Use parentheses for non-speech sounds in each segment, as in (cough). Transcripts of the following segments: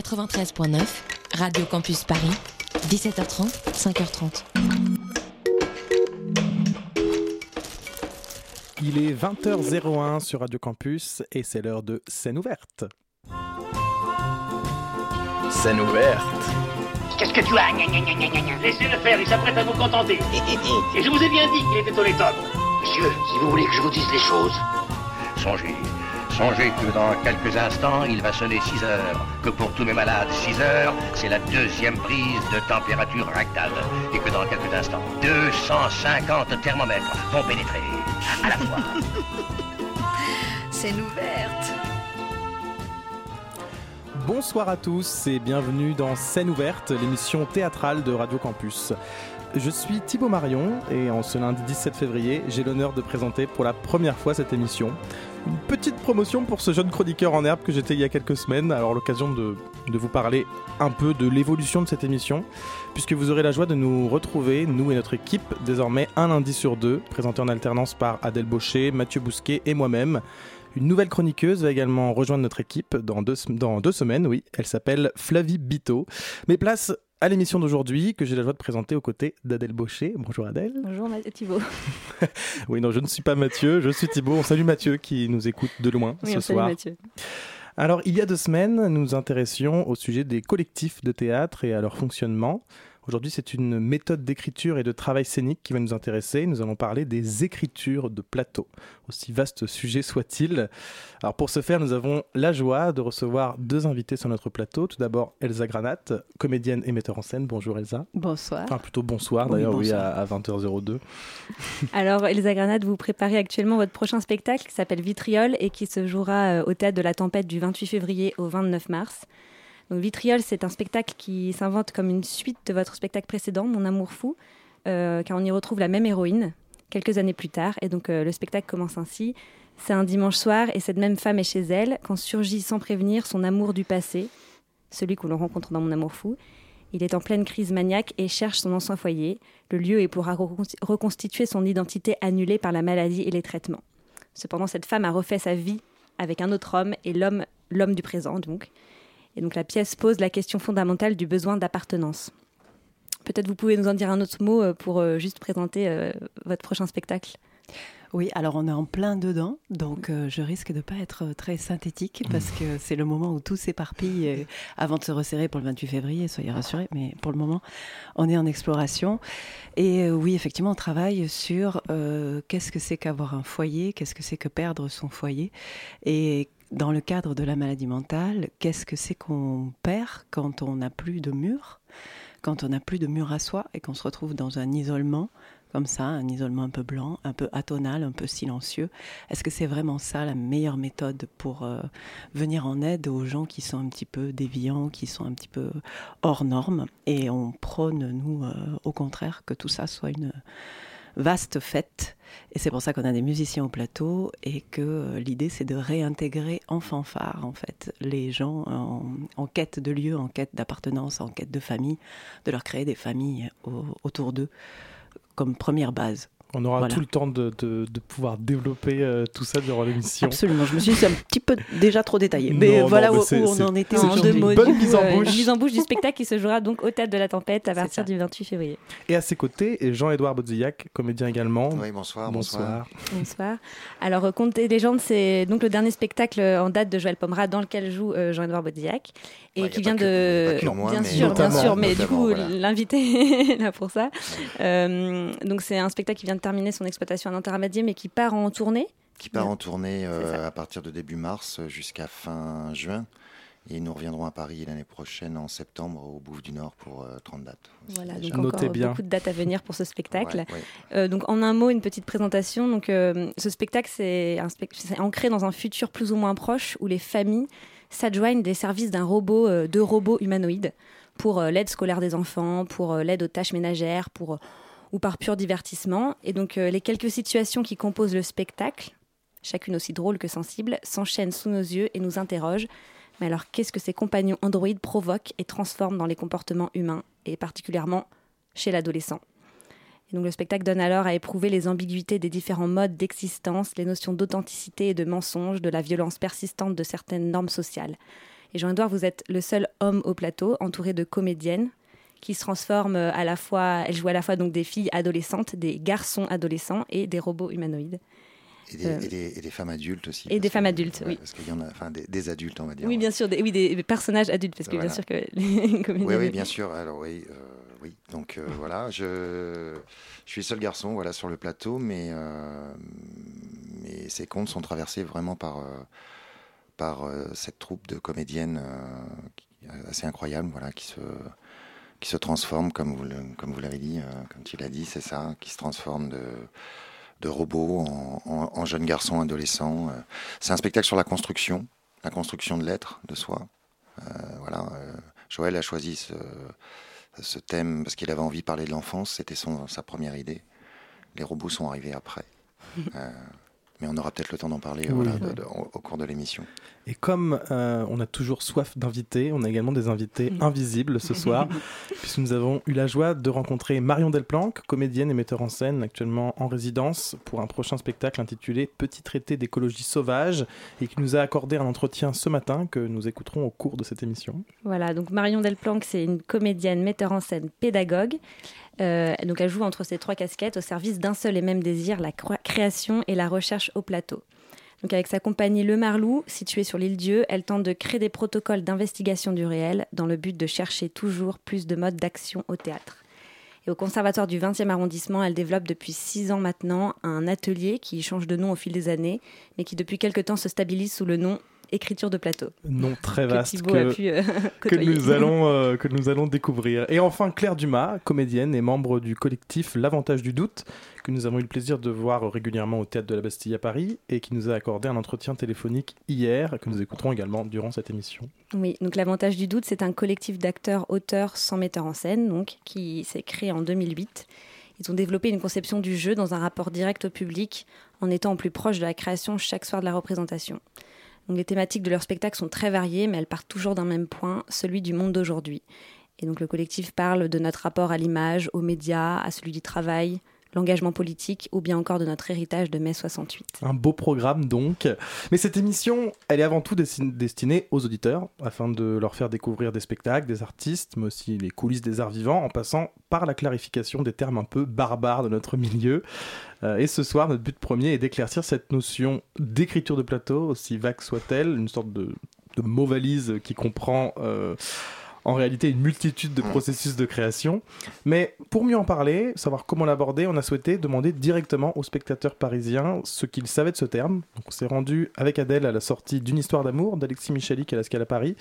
93.9, Radio Campus Paris, 17h30, 5h30. Il est 20h01 sur Radio Campus et c'est l'heure de scène ouverte. Scène ouverte. Qu'est-ce que tu as? Laissez-le faire, il s'apprête à vous contenter. Et je vous ai bien dit qu'il était honnête Monsieur, si vous voulez que je vous dise les choses, songez, songez que dans quelques instants, il va sonner 6 heures. Que pour tous mes malades, 6 heures, c'est la deuxième prise de température rectale. Et que dans quelques instants, 250 thermomètres vont pénétrer à la fois. (laughs) Scène ouverte. Bonsoir à tous et bienvenue dans Scène ouverte, l'émission théâtrale de Radio Campus. Je suis Thibaut Marion et en ce lundi 17 février, j'ai l'honneur de présenter pour la première fois cette émission. Une petite promotion pour ce jeune chroniqueur en herbe que j'étais il y a quelques semaines, alors l'occasion de, vous parler un peu de l'évolution de cette émission, puisque vous aurez la joie de nous retrouver, nous et notre équipe, désormais un lundi sur deux, présenté en alternance par Adèle Baucher, Mathieu Bousquet et moi-même. Une nouvelle chroniqueuse va également rejoindre notre équipe dans deux, dans deux semaines, oui. Elle s'appelle Flavie Bito. Mais place à l'émission d'aujourd'hui que j'ai la joie de présenter aux côtés d'Adèle Baucher. Bonjour Adèle. Bonjour Thibaut. (laughs) oui, non, je ne suis pas Mathieu, je suis Thibaut. On salue Mathieu qui nous écoute de loin oui, ce on soir. Salue Mathieu. Alors, il y a deux semaines, nous nous intéressions au sujet des collectifs de théâtre et à leur fonctionnement. Aujourd'hui, c'est une méthode d'écriture et de travail scénique qui va nous intéresser. Nous allons parler des écritures de plateau, aussi vaste sujet soit-il. Alors pour ce faire, nous avons la joie de recevoir deux invités sur notre plateau. Tout d'abord, Elsa Granat, comédienne et metteur en scène. Bonjour Elsa. Bonsoir. Enfin plutôt bonsoir d'ailleurs, oui, bonsoir. à, à 20h02. (laughs) Alors Elsa Granade, vous préparez actuellement votre prochain spectacle qui s'appelle Vitriol et qui se jouera euh, au théâtre de la Tempête du 28 février au 29 mars. Vitriol, c'est un spectacle qui s'invente comme une suite de votre spectacle précédent, Mon amour fou, euh, car on y retrouve la même héroïne quelques années plus tard. Et donc euh, le spectacle commence ainsi. C'est un dimanche soir et cette même femme est chez elle quand surgit sans prévenir son amour du passé, celui que l'on rencontre dans Mon amour fou. Il est en pleine crise maniaque et cherche son ancien foyer. Le lieu est pour recon- reconstituer son identité annulée par la maladie et les traitements. Cependant, cette femme a refait sa vie avec un autre homme et l'homme, l'homme du présent donc. Et donc la pièce pose la question fondamentale du besoin d'appartenance. Peut-être vous pouvez nous en dire un autre mot euh, pour euh, juste présenter euh, votre prochain spectacle. Oui, alors on est en plein dedans, donc je risque de ne pas être très synthétique parce que c'est le moment où tout s'éparpille avant de se resserrer pour le 28 février, soyez rassurés, mais pour le moment, on est en exploration. Et oui, effectivement, on travaille sur qu'est-ce que c'est qu'avoir un foyer, qu'est-ce que c'est que perdre son foyer, et dans le cadre de la maladie mentale, qu'est-ce que c'est qu'on perd quand on n'a plus de mur, quand on n'a plus de mur à soi et qu'on se retrouve dans un isolement comme ça, un isolement un peu blanc, un peu atonal, un peu silencieux? Est-ce que c'est vraiment ça la meilleure méthode pour euh, venir en aide aux gens qui sont un petit peu déviants, qui sont un petit peu hors normes Et on prône, nous, euh, au contraire, que tout ça soit une vaste fête. Et c'est pour ça qu'on a des musiciens au plateau et que euh, l'idée, c'est de réintégrer en fanfare, en fait, les gens en, quête de lieu, en quête d'appartenance, en quête de famille, de leur créer des familles au- autour d'eux comme première base. On aura Voilà. tout le temps de, de- de pouvoir développer euh, tout ça durant l'émission. Absolument. Je me suis dit, c'est un petit peu déjà trop détaillé. Mais Non, non, voilà mais où, on en était En deux mots, bonne du mise en euh, bouche. mise en bouche du spectacle qui se jouera donc au théâtre de la Tempête à partir du 28 février. Et à ses côtés, Jean-Édouard Bodzillac, comédien également. Oui, bonsoir, bonsoir. Bonsoir. Alors, euh, Contes et légendes, c'est donc le dernier spectacle en date de Joël Pomera dans lequel joue euh, Jean-Edouard Baudillac et Ouais, qui vient que- de. moi, bien sûr, bien sûr, mais notamment, du coup, voilà. l'invité (laughs) est là pour ça. Euh, donc, c'est un spectacle qui vient de terminer son exploitation à Nanterre-Amadier, mais qui part en tournée. Qui part en tournée euh, à partir de début mars jusqu'à fin juin. Et nous reviendrons à Paris l'année prochaine en septembre au Bouffe du Nord pour euh, 30 dates. Voilà, donc Notez encore bien. beaucoup de dates à venir pour ce spectacle. Ouais, ouais. Euh, donc en un mot, une petite présentation. Donc euh, ce spectacle, c'est ancré dans un futur plus ou moins proche où les familles s'adjoignent des services d'un robot, euh, de robots humanoïdes pour euh, l'aide scolaire des enfants, pour euh, l'aide aux tâches ménagères, pour ou par pur divertissement. Et donc les quelques situations qui composent le spectacle, chacune aussi drôle que sensible, s'enchaînent sous nos yeux et nous interrogent. Mais alors qu'est-ce que ces compagnons androïdes provoquent et transforment dans les comportements humains, et particulièrement chez l'adolescent? Le spectacle donne alors à éprouver les ambiguïtés des différents modes d'existence, les notions d'authenticité et de mensonge, de la violence persistante de certaines normes sociales. Et Jean-Edouard, vous êtes le seul homme au plateau, entouré de comédiennes qui se transforment à la fois, elles jouent à la fois donc des filles adolescentes, des garçons adolescents et des robots humanoïdes. Et des, Euh, et des- et des femmes adultes aussi. et des femmes adultes, oui. Parce qu'il y en a, enfin des, des adultes, on va dire. Oui, bien sûr, des, oui, des personnages adultes, parce que Voilà. bien sûr que les (laughs) comédiennes... Oui, oui, bien sûr. Alors oui, euh, oui. Donc euh, voilà, je, je suis seul garçon, voilà, sur le plateau, mais mais ces contes sont traversés vraiment par par cette troupe de comédiennes assez incroyable, voilà, qui se qui se transforme, comme vous le- comme vous l'avez dit, comme tu l'as dit, c'est ça, qui se transforme de de robots en, en- en jeunes garçons, adolescents. euh. C'est un spectacle sur la construction, la construction de l'être, de soi. Euh, voilà. euh, Joël a choisi ce, ce thème parce qu'il avait envie de parler de l'enfance. C'était sa première idée. Les robots sont arrivés après. (laughs) Euh, mais on aura peut-être le temps d'en parler Oui. voilà, de- de- au, au cours de l'émission. Et comme euh, on a toujours soif d'invités, on a également des invités invisibles ce soir, (laughs) puisque nous avons eu la joie de rencontrer Marion Delplanque, comédienne et metteur en scène actuellement en résidence pour un prochain spectacle intitulé Petit traité d'écologie sauvage, et qui nous a accordé un entretien ce matin que nous écouterons au cours de cette émission. Voilà, donc Marion Delplanque, c'est une comédienne, metteur en scène, pédagogue. Euh, donc elle joue entre ces trois casquettes au service d'un seul et même désir, la création et la recherche au plateau. Donc avec sa compagnie Le Marlou, située sur l'île Dieu, elle tente de créer des protocoles d'investigation du réel dans le but de chercher toujours plus de modes d'action au théâtre. Et au Conservatoire du 20e arrondissement, elle développe depuis six ans maintenant un atelier qui change de nom au fil des années, mais qui depuis quelque temps se stabilise sous le nom Écriture de plateau. Nom très Que vaste pu euh, (laughs) que nous allons euh, que nous allons découvrir. Et enfin Claire Dumas, comédienne et membre du collectif L'avantage du doute, que nous avons eu le plaisir de voir régulièrement au théâtre de la Bastille à Paris et qui nous a accordé un entretien téléphonique hier que nous écouterons également durant cette émission. Oui, donc l'avantage du doute, c'est un collectif d'acteurs, auteurs sans metteur en scène, donc qui s'est créé en 2008. Ils ont développé une conception du jeu dans un rapport direct au public, en étant au plus proche de la création chaque soir de la représentation. Les thématiques de leur spectacle sont très variées, mais elles partent toujours d'un même point, celui du monde d'aujourd'hui. Et donc le collectif parle de notre rapport à l'image, aux médias, à celui du travail, l'engagement politique, ou bien encore de notre héritage de mai 68. Un beau programme donc. Mais cette émission, elle est avant tout destin- destinée aux auditeurs, afin de leur faire découvrir des spectacles, des artistes, mais aussi les coulisses des arts vivants, en passant par la clarification des termes un peu barbares de notre milieu. Euh, et ce soir, notre but premier est d'éclaircir cette notion d'écriture de plateau, aussi vague soit-elle, une sorte de, de mot valise qui comprend... euh, en réalité une multitude de processus de création. Mais pour mieux en parler, savoir comment l'aborder, on a souhaité demander directement aux spectateurs parisiens ce qu'ils savaient de ce terme. Donc on s'est rendu avec Adèle à la sortie d'une histoire d'amour d'Alexis Michalik à la Scala Paris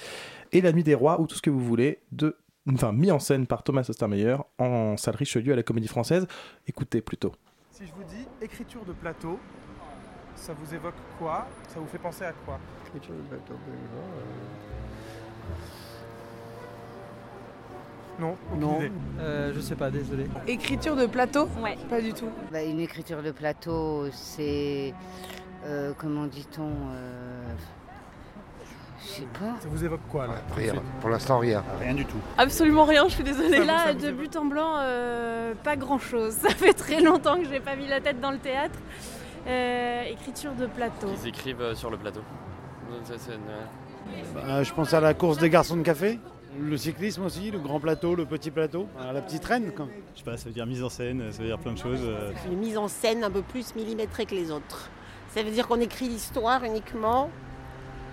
et La Nuit des Rois ou tout ce que vous voulez de enfin mis en scène par Thomas Ostermeyer en salle Richelieu à la Comédie Française. Écoutez plutôt. Si je vous dis écriture de plateau, ça vous évoque quoi? Ça vous fait penser à quoi? Écriture de plateau, Non, Non, euh, je sais pas, désolé. Écriture de plateau Ouais. Pas du tout. Bah, une écriture de plateau, c'est. euh, comment dit-on euh, Je sais pas. Ça vous évoque quoi là Rien. Pour l'instant, rien. Rien du tout. Absolument rien, je suis désolée. Là, de but en blanc, euh, pas grand-chose. (laughs) Ça fait très longtemps que j'ai pas mis la tête dans le théâtre. Euh, écriture de plateau. Ils écrivent euh, sur le plateau. Bah, je pense à la course des garçons de café, le cyclisme aussi, le grand plateau, le petit plateau, la petite reine. Quoi. Je sais pas, ça veut dire mise en scène, ça veut dire plein de choses. euh. Une mise en scène un peu plus millimétrée que les autres. Ça veut dire qu'on écrit l'histoire uniquement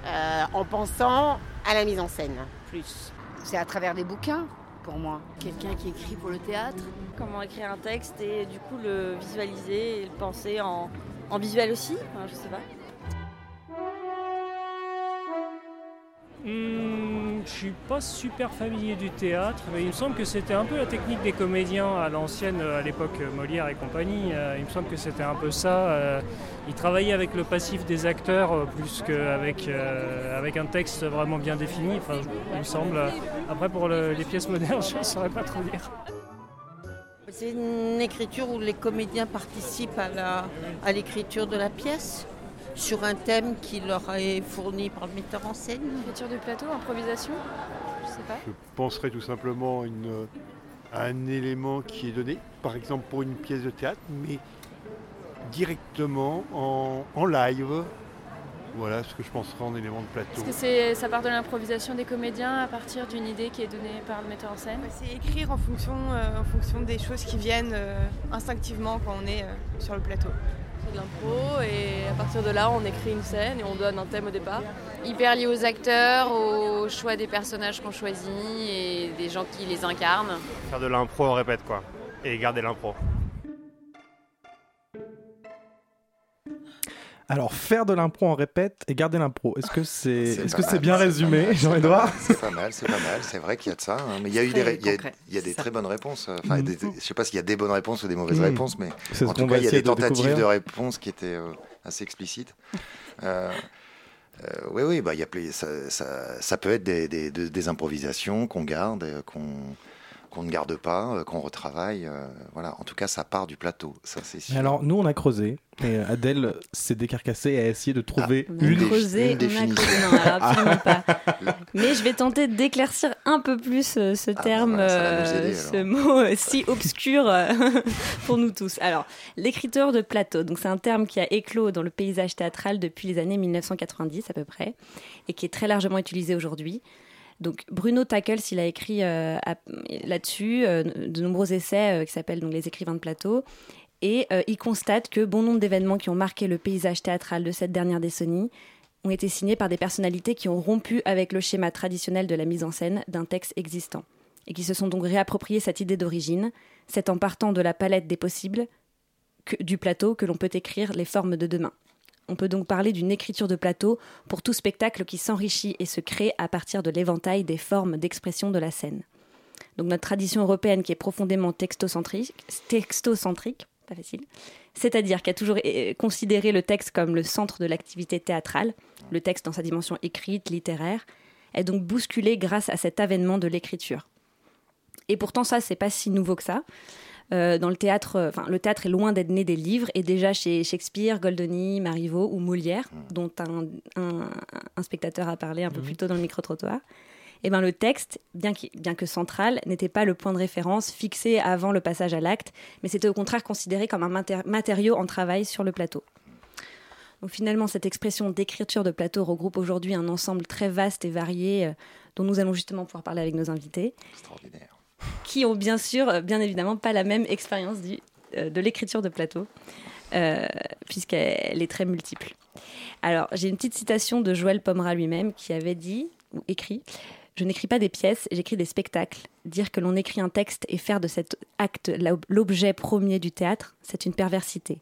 euh, en pensant à la mise en scène, plus. C'est à travers des bouquins, pour moi. Quelqu'un qui écrit pour le théâtre. Comment écrire un texte et du coup le visualiser et le penser en, en visuel aussi. Enfin, je sais pas. Hmm, je suis pas super familier du théâtre, mais il me semble que c'était un peu la technique des comédiens à l'ancienne, à l'époque Molière et compagnie. Euh, il me semble que c'était un peu ça. euh, ils travaillaient avec le passif des acteurs euh, plus qu'avec euh, avec un texte vraiment bien défini. Il me semble. Après, pour le- les pièces modernes, (laughs) je ne saurais pas trop dire. C'est une écriture où les comédiens participent à l'écriture de la pièce sur un thème qui leur est fourni par le metteur en scène. Écriture de plateau, improvisation. Je sais pas. Je penserais tout simplement à, une- un élément qui est donné, par exemple pour une pièce de théâtre, mais directement en, en live, Voilà ce que je penserais en élément de plateau. Est-ce que c'est, ça part de l'improvisation des comédiens à partir d'une idée qui est donnée par le metteur en scène C'est écrire en fonction, euh, en fonction des choses qui viennent euh, instinctivement quand on est euh, sur le plateau. De l'impro et à partir de là on écrit une scène et on donne un thème au départ. Hyper lié aux acteurs, au choix des personnages qu'on choisit et des gens qui les incarnent. Faire de l'impro, on répète quoi. Et garder l'impro. Alors, faire de l'impro en répète et garder l'impro, est-ce que c'est C'est est -ce pas que c'est bien résumé, Jean-Edouard C'est pas mal, c'est pas mal. C'est vrai qu'il y a de ça. hein, Mais il y a eu des, il y a, y des très bonnes réponses. Enfin, Mhm. des- des- je sais pas s'il y a des bonnes réponses ou des mauvaises Mhm. réponses, mais en tout cas, il y a des de tentatives découvrir. de réponses qui étaient euh, assez explicites. Euh, euh, oui, oui, bah, il y a, ça, ça, ça peut être des, des- des- des improvisations qu'on garde, euh, qu'on qu'on ne garde pas, euh, qu'on retravaille. euh, voilà. En tout cas, ça part du plateau. Ça, c'est sûr. Mais alors, nous, on a creusé, et Adèle s'est décarcassée et a essayé de trouver On a une. creusé, une on a creusé. Non, alors absolument pas. (laughs) Mais je vais tenter d'éclaircir un peu plus euh, ce bah terme, voilà, euh, aider, ce mot euh, si obscur euh, (laughs) pour nous tous. Alors, l'écriture de plateau, donc c'est un terme qui a éclos dans le paysage théâtral depuis les années 1990 à peu près, et qui est très largement utilisé aujourd'hui. Donc Bruno Tackles, il a écrit euh, là-dessus euh, de nombreux essais euh, qui s'appellent donc les écrivains de plateau. Et il constate que bon nombre d'événements qui ont marqué le paysage théâtral de cette dernière décennie ont été signés par des personnalités qui ont rompu avec le schéma traditionnel de la mise en scène d'un texte existant et qui se sont donc réapproprié cette idée d'origine. C'est en partant de la palette des possibles que- du plateau que l'on peut écrire les formes de demain. On peut donc parler d'une écriture de plateau pour tout spectacle qui s'enrichit et se crée à partir de l'éventail des formes d'expression de la scène. Donc notre tradition européenne qui est profondément textocentrique, pas facile, c'est-à-dire qui a toujours euh, considéré le texte comme le centre de l'activité théâtrale, le texte dans sa dimension écrite, littéraire, est donc bousculé grâce à cet avènement de l'écriture. Et pourtant ça, c'est pas si nouveau que ça. Euh, dans le théâtre, euh, enfin, le théâtre est loin d'être né des livres, et déjà chez Shakespeare, Goldoni, Marivaux ou Molière, dont un, un- un spectateur a parlé un peu plus tôt dans le micro-trottoir, eh ben, le texte, bien, que central, n'était pas le point de référence fixé avant le passage à l'acte, mais c'était au contraire considéré comme un matériau en travail sur le plateau. Donc finalement, cette expression d'écriture de plateau regroupe aujourd'hui un ensemble très vaste et varié euh, dont nous allons justement pouvoir parler avec nos invités, Extraordinaire. Qui ont bien sûr, euh, bien évidemment, pas la même expérience euh, de l'écriture de plateau, euh, puisqu'elle est très multiple. Alors, j'ai une petite citation de Joël Pomera lui-même qui avait dit, ou écrit, Je n'écris pas des pièces, j'écris des spectacles. Dire que l'on écrit un texte et faire de cet acte l'ob- l'objet premier du théâtre, c'est une perversité.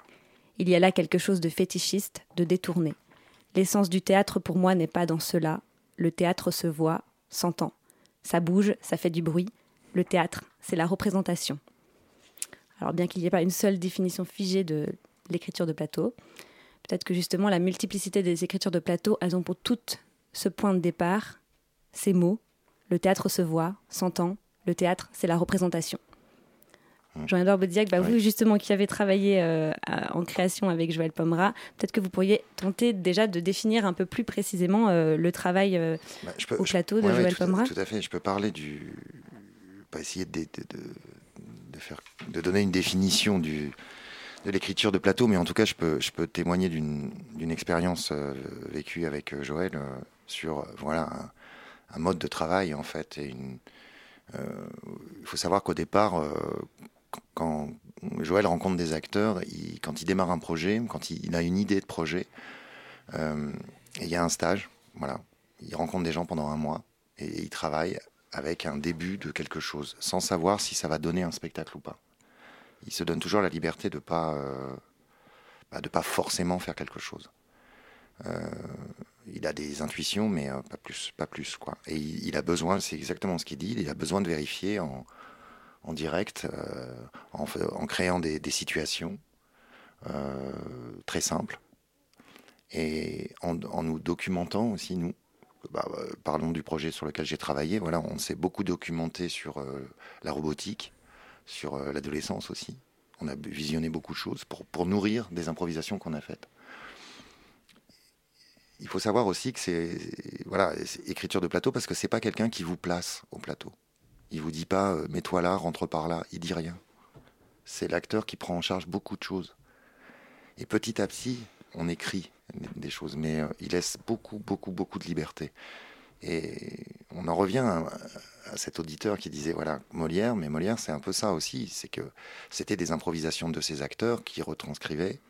Il y a là quelque chose de fétichiste, de détourné. L'essence du théâtre pour moi n'est pas dans cela. Le théâtre se voit, s'entend. Ça bouge, ça fait du bruit. Le théâtre, c'est la représentation. Alors bien qu'il n'y ait pas une seule définition figée de l'écriture de plateau, peut-être que justement la multiplicité des écritures de plateau, elles ont pour toutes ce point de départ, ces mots. Le théâtre se voit, s'entend. Le théâtre, c'est la représentation. Jean-Edouard Baudiac, bah, vous justement qui avez travaillé euh, à- en création avec Joël Pomera, peut-être que vous pourriez tenter déjà de définir un peu plus précisément euh, le travail euh, Bah, je peux- au je- plateau de ouais, ouais, Joël à- Pomera. tout à fait. Je peux parler du. Pas essayer de, de, faire, de donner une définition du, de l'écriture de plateau, mais en tout cas, je peux, je peux témoigner d'une expérience euh, vécue avec euh, Joël euh, sur voilà un, mode de travail en fait. Et une, il faut savoir qu'au départ, quand Joël rencontre des acteurs, quand il démarre un projet, quand il, il a une idée de projet, et il y a un stage, voilà. Il rencontre des gens pendant un mois et il travaille avec un début de quelque chose, sans savoir si ça va donner un spectacle ou pas. Il se donne toujours la liberté de pas, euh, bah, pas forcément faire quelque chose. Euh, il a des intuitions, mais euh, pas plus, pas plus quoi. Et il, a besoin, c'est exactement ce qu'il dit, il a besoin de vérifier en, en direct, en, créant des, situations très simples et en nous documentant aussi nous. Bah, euh, parlons du projet sur lequel j'ai travaillé. On s'est beaucoup documenté sur euh, la robotique, sur euh, l'adolescence aussi. On a visionné beaucoup de choses pour, nourrir des improvisations qu'on a faites. Il faut savoir aussi que c'est voilà, écriture de plateau parce que c'est pas quelqu'un qui vous place au plateau. Il vous dit pas mets-toi là, rentre par là. Il dit rien. C'est l'acteur qui prend en charge beaucoup de choses. Et petit à petit, on écrit des choses, mais euh, il laisse beaucoup, beaucoup, beaucoup de liberté. Et on en revient à, cet auditeur qui disait voilà Molière, mais Molière c'est un peu ça aussi, c'est que c'était des improvisations de ces acteurs qui retranscrivaient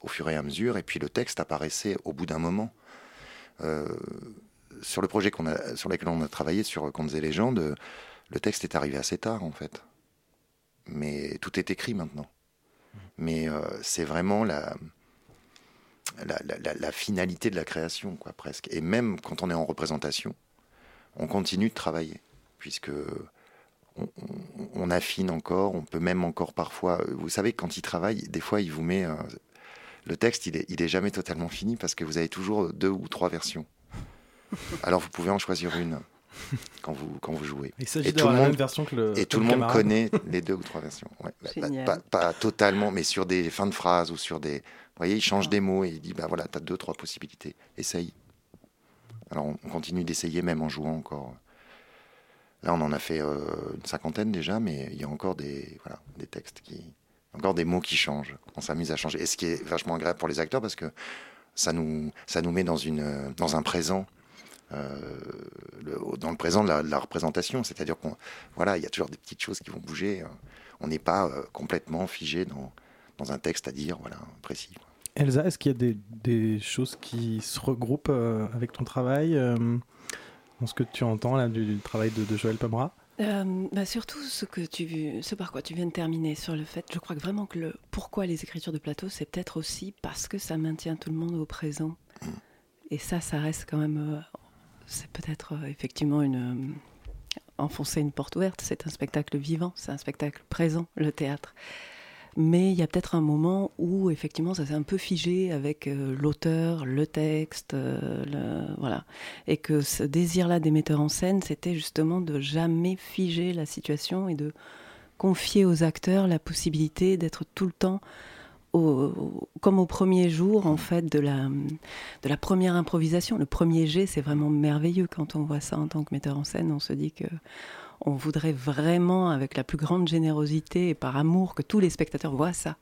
au fur et à mesure, et puis le texte apparaissait au bout d'un moment. Euh, sur le projet qu'on a, sur lequel on a travaillé sur Contes et légendes, le texte est arrivé assez tard en fait, mais tout est écrit maintenant. Mais euh, c'est vraiment la, la, la, la, finalité de la création, quoi, presque. Et même quand on est en représentation, on continue de travailler, puisque on, on, on, affine encore, on peut même encore parfois. Vous savez, quand il travaille, des fois, il vous met. Euh, le texte, il est, il est jamais totalement fini parce que vous avez toujours deux ou trois versions. Alors vous pouvez en choisir une quand vous, quand vous jouez. Il s'agit de la même version que le. Et tout le monde camarade. connaît (laughs) les deux ou trois versions. Ouais, bah, pas, pas, pas, totalement, mais sur des fins de phrases ou sur des. Vous voyez, il change des mots et il dit bah voilà, tu as deux, trois possibilités. Essaye. Alors on, on continue d'essayer même en jouant encore. Là, on en a fait euh, une cinquantaine déjà, mais il y a encore des, voilà, des textes qui. Encore des mots qui changent. On s'amuse à changer. Et ce qui est vachement agréable pour les acteurs parce que ça nous, ça nous met dans, une, dans un présent euh, dans le présent de la, représentation. C'est-à-dire qu'on, voilà, il y a toujours des petites choses qui vont bouger. On n'est pas euh, complètement figé dans, dans un texte à dire, voilà, précis. Elsa, est-ce qu'il y a des, des, choses qui se regroupent euh, avec ton travail euh, dans ce que tu entends là du, du travail de, de Joël Pomera euh, bah surtout ce que tu, ce par quoi tu viens de terminer sur le fait, je crois que vraiment que le pourquoi les écritures de plateau, c'est peut-être aussi parce que ça maintient tout le monde au présent. Et ça, ça reste quand même, c'est peut-être euh, effectivement une euh, enfoncer une porte ouverte. C'est un spectacle vivant, c'est un spectacle présent, le théâtre. Mais il y a peut-être un moment où effectivement ça s'est un peu figé avec euh, l'auteur, le texte, euh, voilà, et que ce désir-là des metteurs en scène, c'était justement de jamais figer la situation et de confier aux acteurs la possibilité d'être tout le temps comme au premier jour en fait de la, de la première improvisation. Le premier jet, c'est vraiment merveilleux quand on voit ça en tant que metteur en scène. On se dit que on voudrait vraiment, avec la plus grande générosité et par amour, que tous les spectateurs voient ça.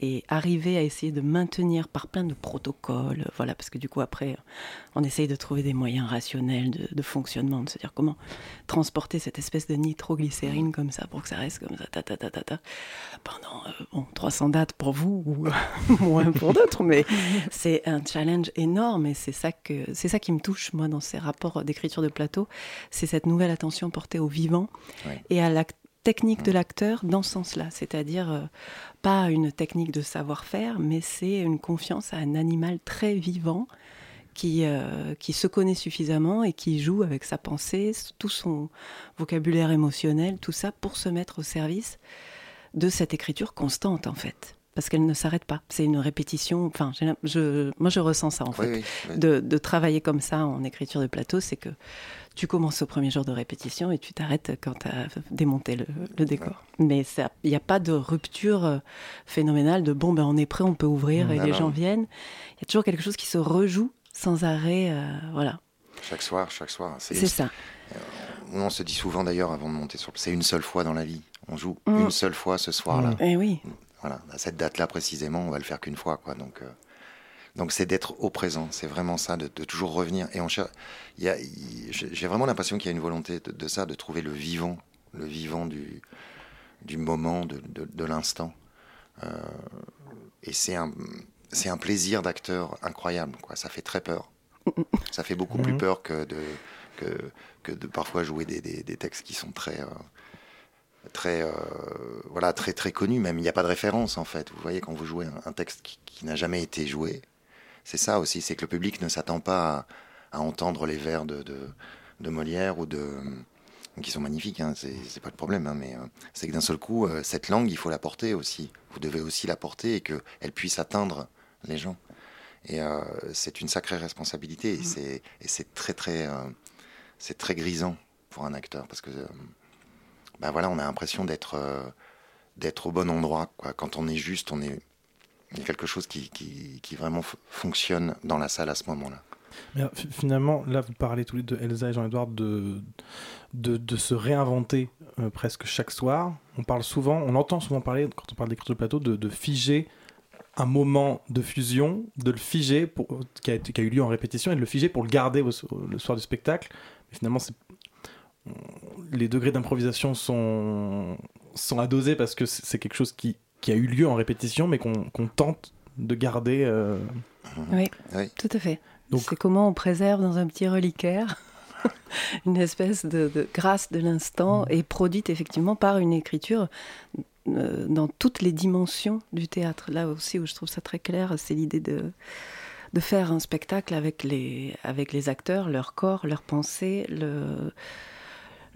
Et arriver à essayer de maintenir par plein de protocoles, voilà, parce que du coup, après, on essaye de trouver des moyens rationnels de, de fonctionnement, de se dire comment transporter cette espèce de nitroglycérine comme ça pour que ça reste comme ça, ta, ta, ta, ta, ta pendant euh, bon, 300 dates pour vous ou (laughs) moins pour d'autres, mais c'est un challenge énorme et c'est ça, que, c'est ça qui me touche, moi, dans ces rapports d'écriture de plateau, c'est cette nouvelle attention portée au vivant ouais. et à l'acte technique de l'acteur dans ce sens-là, c'est-à-dire euh, pas une technique de savoir-faire, mais c'est une confiance à un animal très vivant qui, euh, qui se connaît suffisamment et qui joue avec sa pensée, tout son vocabulaire émotionnel, tout ça pour se mettre au service de cette écriture constante en fait parce qu'elle ne s'arrête pas. C'est une répétition. Enfin, je, moi, je ressens ça en fait. Oui, oui. De, de, travailler comme ça en écriture de plateau, c'est que tu commences au premier jour de répétition et tu t'arrêtes quand tu as démonté le, le décor. Ouais. Mais il n'y a pas de rupture euh, phénoménale de bon, ben on est prêt, on peut ouvrir et les gens viennent. Il y a toujours quelque chose qui se rejoue sans arrêt. Euh, voilà. Chaque soir, chaque soir. C'est ça. Euh, on se dit souvent d'ailleurs avant de monter sur. C'est une seule fois dans la vie. On joue mmh. une seule fois ce soir-là. Mmh. Et oui. Voilà, à cette date-là précisément, on va le faire qu'une fois, quoi. Donc, euh, donc c'est d'être au présent. C'est vraiment ça, de, de, toujours revenir. Et on cherche. J'ai vraiment l'impression qu'il y a une volonté de, de, ça, de trouver le vivant, le vivant du, du moment, de, l'instant. Euh, et c'est un, c'est un plaisir d'acteur incroyable. Quoi. Ça fait très peur. Ça fait beaucoup plus peur que de, que, que de parfois jouer des, des, des textes qui sont très. Euh, très euh, voilà très très connu même il n'y a pas de référence en fait vous voyez quand vous jouez un, un texte qui, qui n'a jamais été joué c'est ça aussi c'est que le public ne s'attend pas à, à, entendre les vers de, de, de, Molière ou de qui sont magnifiques hein, c'est pas le problème hein, mais euh, c'est que d'un seul coup euh, cette langue il faut la porter aussi vous devez aussi la porter et que elle puisse atteindre les gens et euh, c'est une sacrée responsabilité et c'est et c'est très très c'est très grisant pour un acteur parce que ben voilà, on a l'impression d'être d'être au bon endroit. Quoi. Quand on est juste, on est il y a quelque chose qui, qui, vraiment fonctionne dans la salle à ce moment-là. Mais finalement, là, vous parlez tous les deux, Elsa et Jean-Edouard, de, de, se réinventer euh, presque chaque soir. On parle souvent, on entend souvent parler, quand on parle d'écriture de plateau, de, de figer un moment de fusion, de le figer, qui, a, eu lieu en répétition, et de le figer pour le garder le soir du spectacle. Mais finalement, les degrés d'improvisation sont, sont à doser parce que c'est quelque chose qui, qui, a eu lieu en répétition, mais qu'on tente de garder. Euh, oui, tout à fait. C'est comment on préserve dans un petit reliquaire (laughs) une espèce de, de grâce de l'instant mm. et produite effectivement par une écriture euh, dans toutes les dimensions du théâtre. Là aussi où je trouve ça très clair, c'est l'idée de, de faire un spectacle avec les, avec les acteurs, leur corps, leurs pensées, le,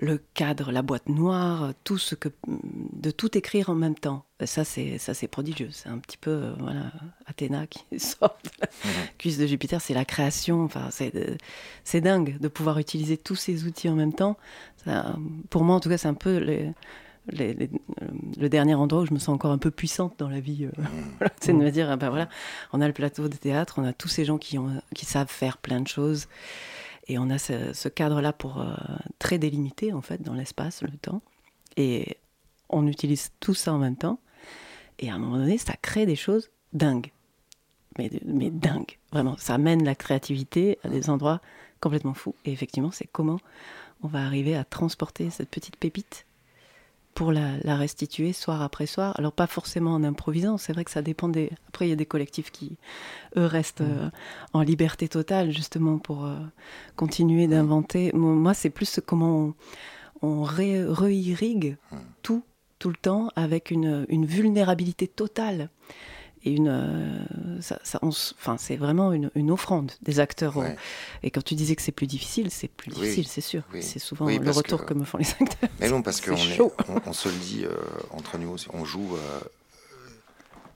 le cadre, la boîte noire, tout ce que de tout écrire en même temps. Ça c'est ça c'est prodigieux. C'est un petit peu euh, voilà Athéna qui (laughs) sort de la mhm. cuisse de Jupiter. C'est la création. Enfin c'est c'est dingue de pouvoir utiliser tous ces outils en même temps. pour moi en tout cas c'est un peu les, le dernier endroit où je me sens encore un peu puissante dans la vie, euh, mhm. (laughs) c'est de me dire, ben voilà, on a le plateau de théâtre, on a tous ces gens qui, ont, qui savent faire plein de choses, et on a ce, cadre-là pour euh, très délimité en fait dans l'espace, le temps. Et on utilise tout ça en même temps. Et à un moment donné, ça crée des choses dingues. Mais, mais dingues, vraiment. Ça amène la créativité à des endroits complètement fous. Et effectivement, c'est comment on va arriver à transporter cette petite pépite pour la, restituer soir après soir. Alors pas forcément en improvisant, c'est vrai que ça dépend des... Après, il y a des collectifs qui, eux, restent mm. euh, en liberté totale, justement, pour euh, continuer d'inventer. Moi, c'est plus comment on, on re-irrigue mm. tout, tout le temps, avec une, une vulnérabilité totale et une, euh, ça, enfin, c'est vraiment une, une, offrande des acteurs. et quand tu disais que c'est plus difficile, c'est plus difficile, c'est sûr. C'est souvent le retour que... me font les acteurs. Mais non, parce qu'on on, on, se le dit euh, entre nous, on joue euh,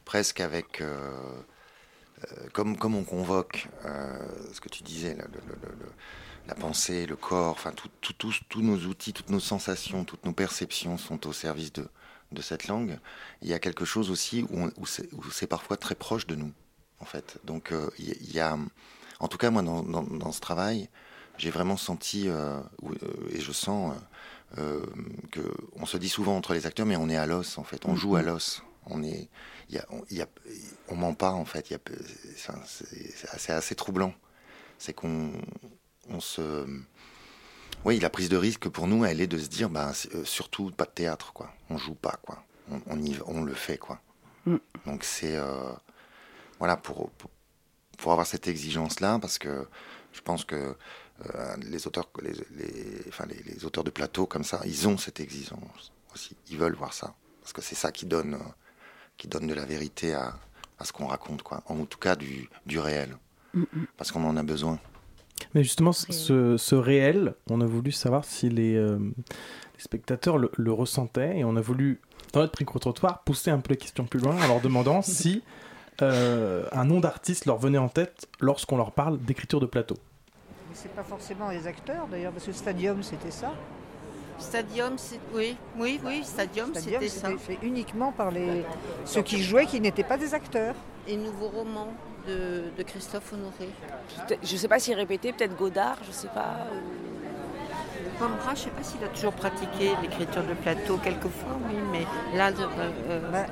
presque avec, comme, comme on convoque ce que tu disais, la pensée, le corps, enfin, tous nos outils, toutes nos sensations, toutes nos perceptions sont au service de de cette langue, il y a quelque chose aussi où, où c'est parfois très proche de nous, en fait. Donc euh, il y, a, en tout cas moi dans, ce travail, j'ai vraiment senti euh, euh, et je sens que on se dit souvent entre les acteurs, mais on est à l'os en fait, on joue à mm-hmm. l'os, on est, y a, on, y a, on ment pas en fait, c'est assez, troublant, c'est qu'on on se oui, la prise de risque pour nous, elle est de se dire, bah, surtout pas de théâtre, quoi. On joue pas, quoi. On, y, on le fait, quoi. Mm. Donc c'est, euh, voilà, pour, pour, avoir cette exigence-là, parce que je pense que euh, les auteurs, les, les, enfin, les, auteurs de plateau comme ça, ils ont cette exigence aussi. Ils veulent voir ça, parce que c'est ça qui donne, qui donne de la vérité à, à ce qu'on raconte, quoi. En tout cas, du, du réel, mm, mm. parce qu'on en a besoin. Mais justement, ce, ce, réel, on a voulu savoir si les, euh, les spectateurs le, le, ressentaient et on a voulu, dans notre micro-trottoir, pousser un peu les questions plus loin en leur demandant (laughs) si euh, un nom d'artiste leur venait en tête lorsqu'on leur parle d'écriture de plateau. C'est pas forcément les acteurs d'ailleurs, parce que Stadium c'était ça. Stadium, c'est oui, oui, oui, Stadium, c'était ça. fait uniquement par les ceux qui jouaient qui n'étaient pas des acteurs. Et nouveau roman de, Christophe Honoré. Je ne sais pas s'il répétait, peut-être Godard, je ne sais pas. Pombra, je ne sais pas s'il a toujours pratiqué l'écriture de plateau, quelquefois, oui, mais là. Euh, bah,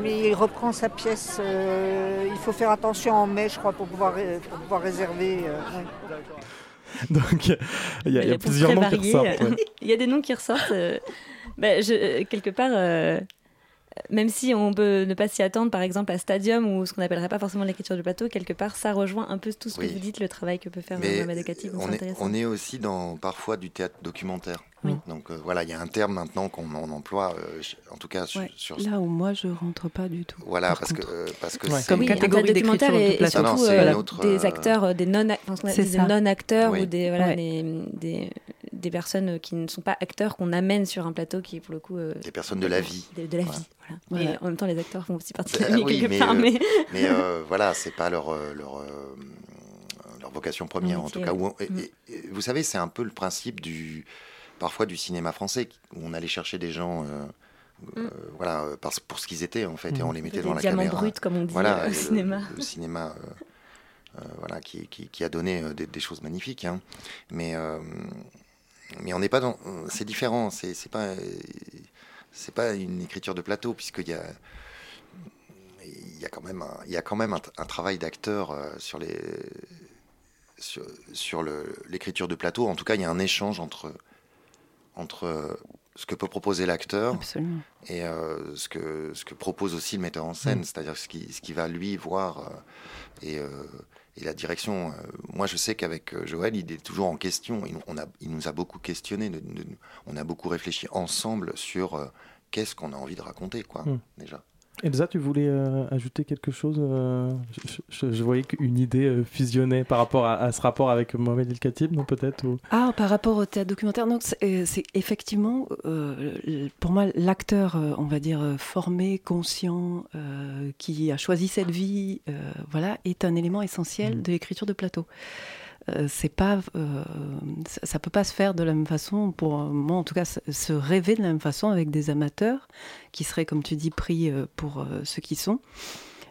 mais il reprend sa pièce. Euh, il faut faire attention en mai, je crois, pour pouvoir, pour pouvoir réserver. Euh, (laughs) Donc, il y, a, plusieurs noms qui ressortent. (laughs) il y a des noms qui ressortent. Bah, je, quelque part, même si on peut ne pas s'y attendre, par exemple à Stadium ou ce qu'on n'appellerait pas forcément l'écriture du plateau, quelque part, ça rejoint un peu tout ce que vous dites, le travail que peut faire Mohamed Akati. On, est, on est aussi dans parfois du théâtre documentaire. Donc euh, voilà, il y a un terme maintenant qu'on emploie, euh, en tout cas sur, Là où moi je rentre pas du tout. Voilà, parce que, euh, parce que comme catégorie documentaire et, et, surtout des acteurs, des non, non acteurs ou des voilà des, des, personnes qui ne sont pas acteurs qu'on amène sur un plateau qui est pour le coup des personnes de la vie. De, la vie, voilà. Et en même temps, les acteurs font aussi partie de la vie quelque part, mais mais (laughs) voilà, c'est pas leur leur leur vocation première en tout cas. Mm. vous savez, c'est un peu le principe du parfois du cinéma français, où on allait chercher des gens. Euh, euh, mm. voilà, pour ce qu'ils étaient en fait, et on les mettait dans la caméra. brut, comme on dit voilà, au cinéma. Le, cinéma, euh, voilà, qui, qui, a donné des, choses magnifiques. Hein. Mais, mais on n'est pas dans. C'est différent. C'est pas. C'est pas une écriture de plateau puisqu'il y a il y a quand même un, il y a quand même un, travail d'acteur sur les sur, sur l'écriture de plateau. En tout cas, il y a un échange entre entre ce que peut proposer l'acteur et euh, ce, que, ce que propose aussi le metteur en scène, mm. c'est-à-dire ce qu'il ce qui va lui voir euh, et, euh, et, la direction. moi, je sais qu'avec Joël, il est toujours en question. Il, on a, il nous a beaucoup questionné, on a beaucoup réfléchi ensemble sur qu'est-ce qu'on a envie de raconter, quoi, mm. déjà. Elsa, tu voulais euh, ajouter quelque chose euh, je, voyais qu'une idée euh, fusionnait par rapport à, ce rapport avec Mohamed El Khatib, non peut-être Ah, par rapport au théâtre documentaire, non, c'est effectivement, pour moi, l'acteur, on va dire, formé, conscient, qui a choisi cette vie, voilà, est un élément essentiel mmh. de l'écriture de plateau. Euh, c'est pas, euh, ça, peut pas se faire de la même façon. Pour moi, en tout cas, se rêver de la même façon avec des amateurs qui seraient, comme tu dis, pris euh, pour ceux qui sont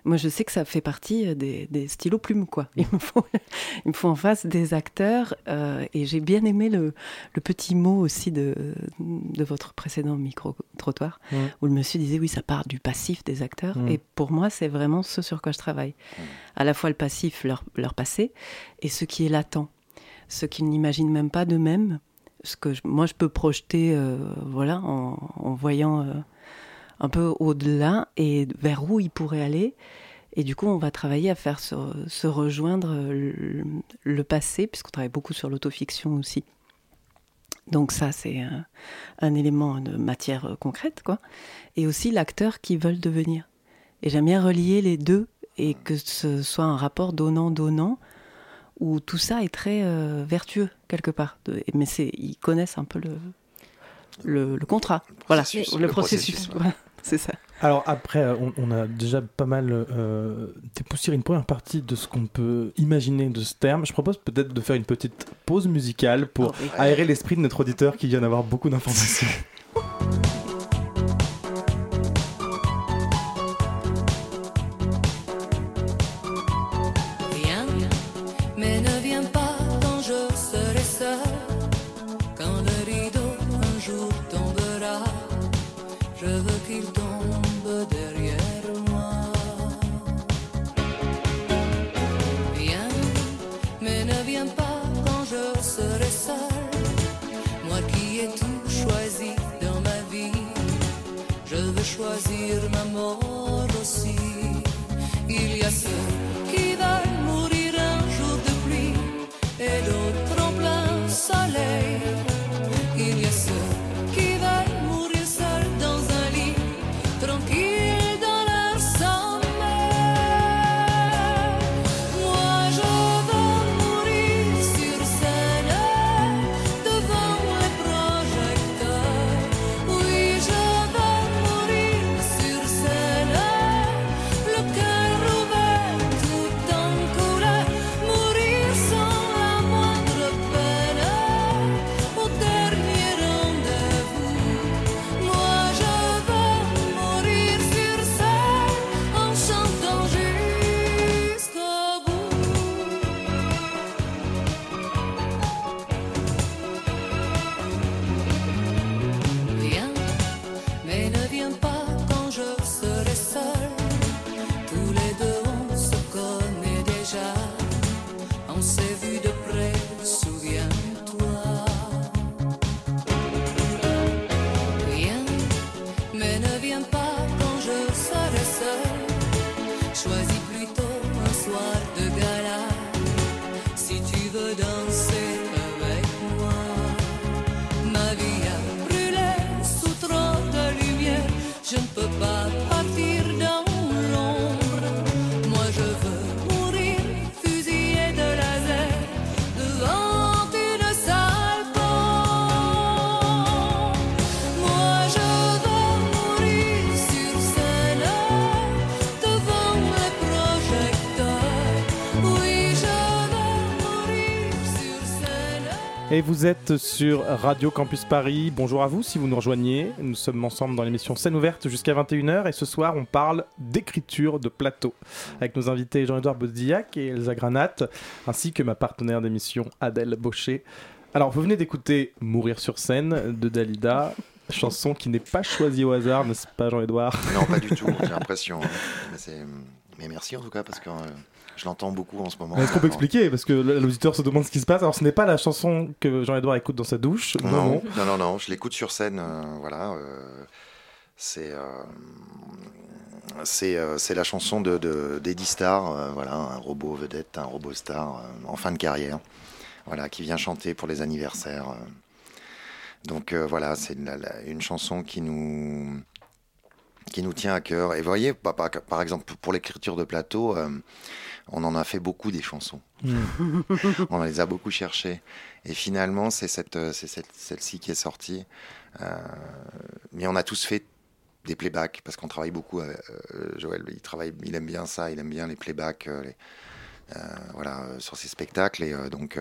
moi, je sais que ça fait partie des, des stylos plumes, quoi. Il me faut, (laughs) il me faut en face des acteurs. et j'ai bien aimé le, le, petit mot aussi de, de votre précédent micro-trottoir, où le monsieur disait, oui, ça part du passif des acteurs. Et pour moi, c'est vraiment ce sur quoi je travaille. À la fois le passif, leur, leur passé, et ce qui est latent, ce qu'ils n'imaginent même pas d'eux-mêmes, ce que moi je peux projeter, euh, voilà, en, en voyant euh, un peu au-delà et vers où ils pourraient aller. Et du coup, on va travailler à faire se, rejoindre le, passé, puisqu'on travaille beaucoup sur l'autofiction aussi. Donc ça, c'est un, un, élément de matière concrète, quoi. Et aussi l'acteur qui veulent devenir. Et j'aime bien relier les deux et que ce soit un rapport donnant-donnant où tout ça est très euh, vertueux quelque part. Mais c'est, ils connaissent un peu le, le, contrat, voilà, le, processus. C'est ça. Alors après, euh, on, a déjà pas mal euh, dépoussiéré une première partie de ce qu'on peut imaginer de ce terme. Je propose peut-être de faire une petite pause musicale pour oh, aérer l'esprit de notre auditeur qui vient d'avoir beaucoup d'informations. (laughs) Et vous êtes sur Radio Campus Paris. Bonjour à vous si vous nous rejoignez. Nous sommes ensemble dans l'émission Scène ouverte jusqu'à 21h et ce soir on parle d'écriture de plateau avec nos invités Jean-Edouard Baudillac et Elsa Granat ainsi que ma partenaire d'émission Adèle Baucher. Alors vous venez d'écouter Mourir sur scène de Dalida chanson qui n'est pas choisie au hasard, n'est-ce pas Jean-Edouard Non, pas du tout, j'ai l'impression. hein. Mais merci en tout cas parce que euh, je l'entends beaucoup en ce moment. Est-ce qu'on peut expliquer? Parce que l'auditeur se demande ce qui se passe. Alors, ce n'est pas la chanson que Jean-Edouard écoute dans sa douche. Non, non, non, non, je l'écoute sur scène. euh, voilà, euh, c'est euh, euh, la chanson de de- d'Eddie Starr, euh, voilà, un robot vedette, un robot star euh, en fin de carrière, voilà, qui vient chanter pour les anniversaires. euh. Donc euh, voilà, c'est une chanson qui nous qui nous tient à cœur. Et vous voyez, par, par- par exemple, pour l'écriture de plateau, euh, on en a fait beaucoup des chansons. Mm. (laughs) on les a beaucoup cherchées. Et finalement, c'est cette, euh, cette- celle-ci qui est sortie. Euh, mais on a tous fait des playbacks parce qu'on travaille beaucoup. euh, euh, Joël, il travaille, il aime bien ça, il aime bien les playbacks. les- euh, voilà, sur ses spectacles. Et donc,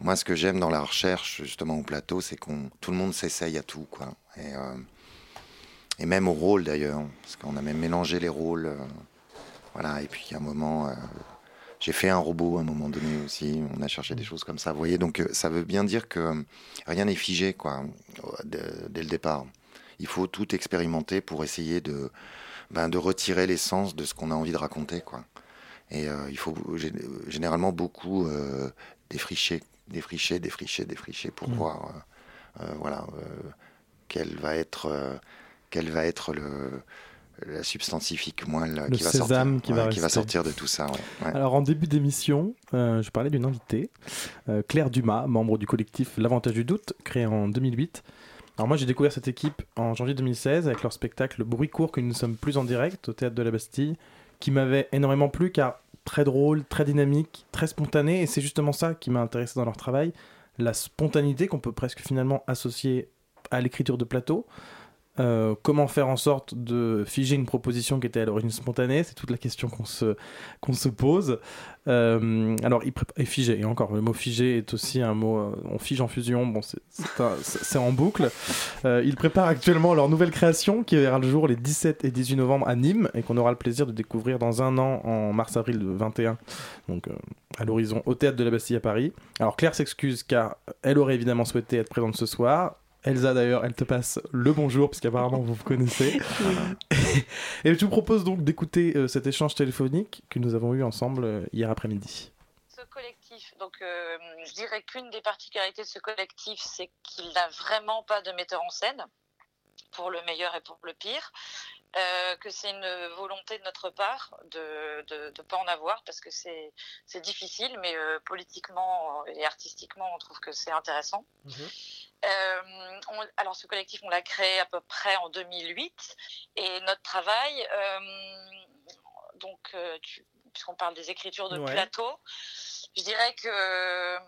moi, ce que j'aime dans la recherche, justement, au plateau, c'est qu'on tout le monde s'essaye à tout, quoi. Et, et même au rôle, d'ailleurs, parce qu'on a même mélangé les rôles. Voilà, et puis, à un moment, euh, j'ai fait un robot à un moment donné aussi. On a cherché des choses comme ça. Vous voyez, donc, euh, ça veut bien dire que euh, rien n'est figé, quoi, dès- le départ. Il faut tout expérimenter pour essayer de, ben, de retirer l'essence de ce qu'on a envie de raconter, quoi. Et euh, il faut gé- généralement beaucoup euh, défricher, défricher, défricher, défricher pour Mm. voir, voilà, quel va être, quel va être le la substantifique moelle Le qui va sortir, qui va qui sortir de tout ça. ouais, ouais. Alors en début d'émission, euh, je parlais d'une invitée, euh, Claire Dumas, membre du collectif L'Avantage du Doute, créé en 2008. Alors moi j'ai découvert cette équipe en janvier 2016 avec leur spectacle Le bruit court que nous ne sommes plus en direct au théâtre de la Bastille, qui m'avait énormément plu car très drôle, très dynamique, très spontané et c'est justement ça qui m'a intéressé dans leur travail, la spontanéité qu'on peut presque finalement associer à l'écriture de plateau. Euh, comment faire en sorte de figer une proposition qui était à l'origine spontanée? C'est toute la question qu'on se, se pose. Euh, alors, il et figé, et encore, le mot figé est aussi un mot, euh, on fige en fusion, bon, c'est- en boucle. Ils préparent actuellement leur nouvelle création qui verra le jour les 17 et 18 novembre à Nîmes et qu'on aura le plaisir de découvrir dans un an en mars-avril 21, donc à l'horizon au théâtre de la Bastille à Paris. Alors, Claire s'excuse car elle aurait évidemment souhaité être présente ce soir. Elsa d'ailleurs, elle te passe le bonjour puisqu'apparemment vous vous connaissez. Et je vous propose donc d'écouter euh, cet échange téléphonique que nous avons eu ensemble euh, hier après-midi. ce collectif. Donc, euh, je dirais qu'une des particularités de ce collectif, c'est qu'il n'a vraiment pas de metteur en scène, pour le meilleur et pour le pire. Euh, que c'est une volonté de notre part de ne de, pas en avoir parce que c'est c'est difficile, mais euh, politiquement et artistiquement, on trouve que c'est intéressant. Euh, on- alors ce collectif, on l'a créé à peu près en 2008 et notre travail, euh, donc euh, puisqu'on parle des écritures de Ouais. plateau, je dirais que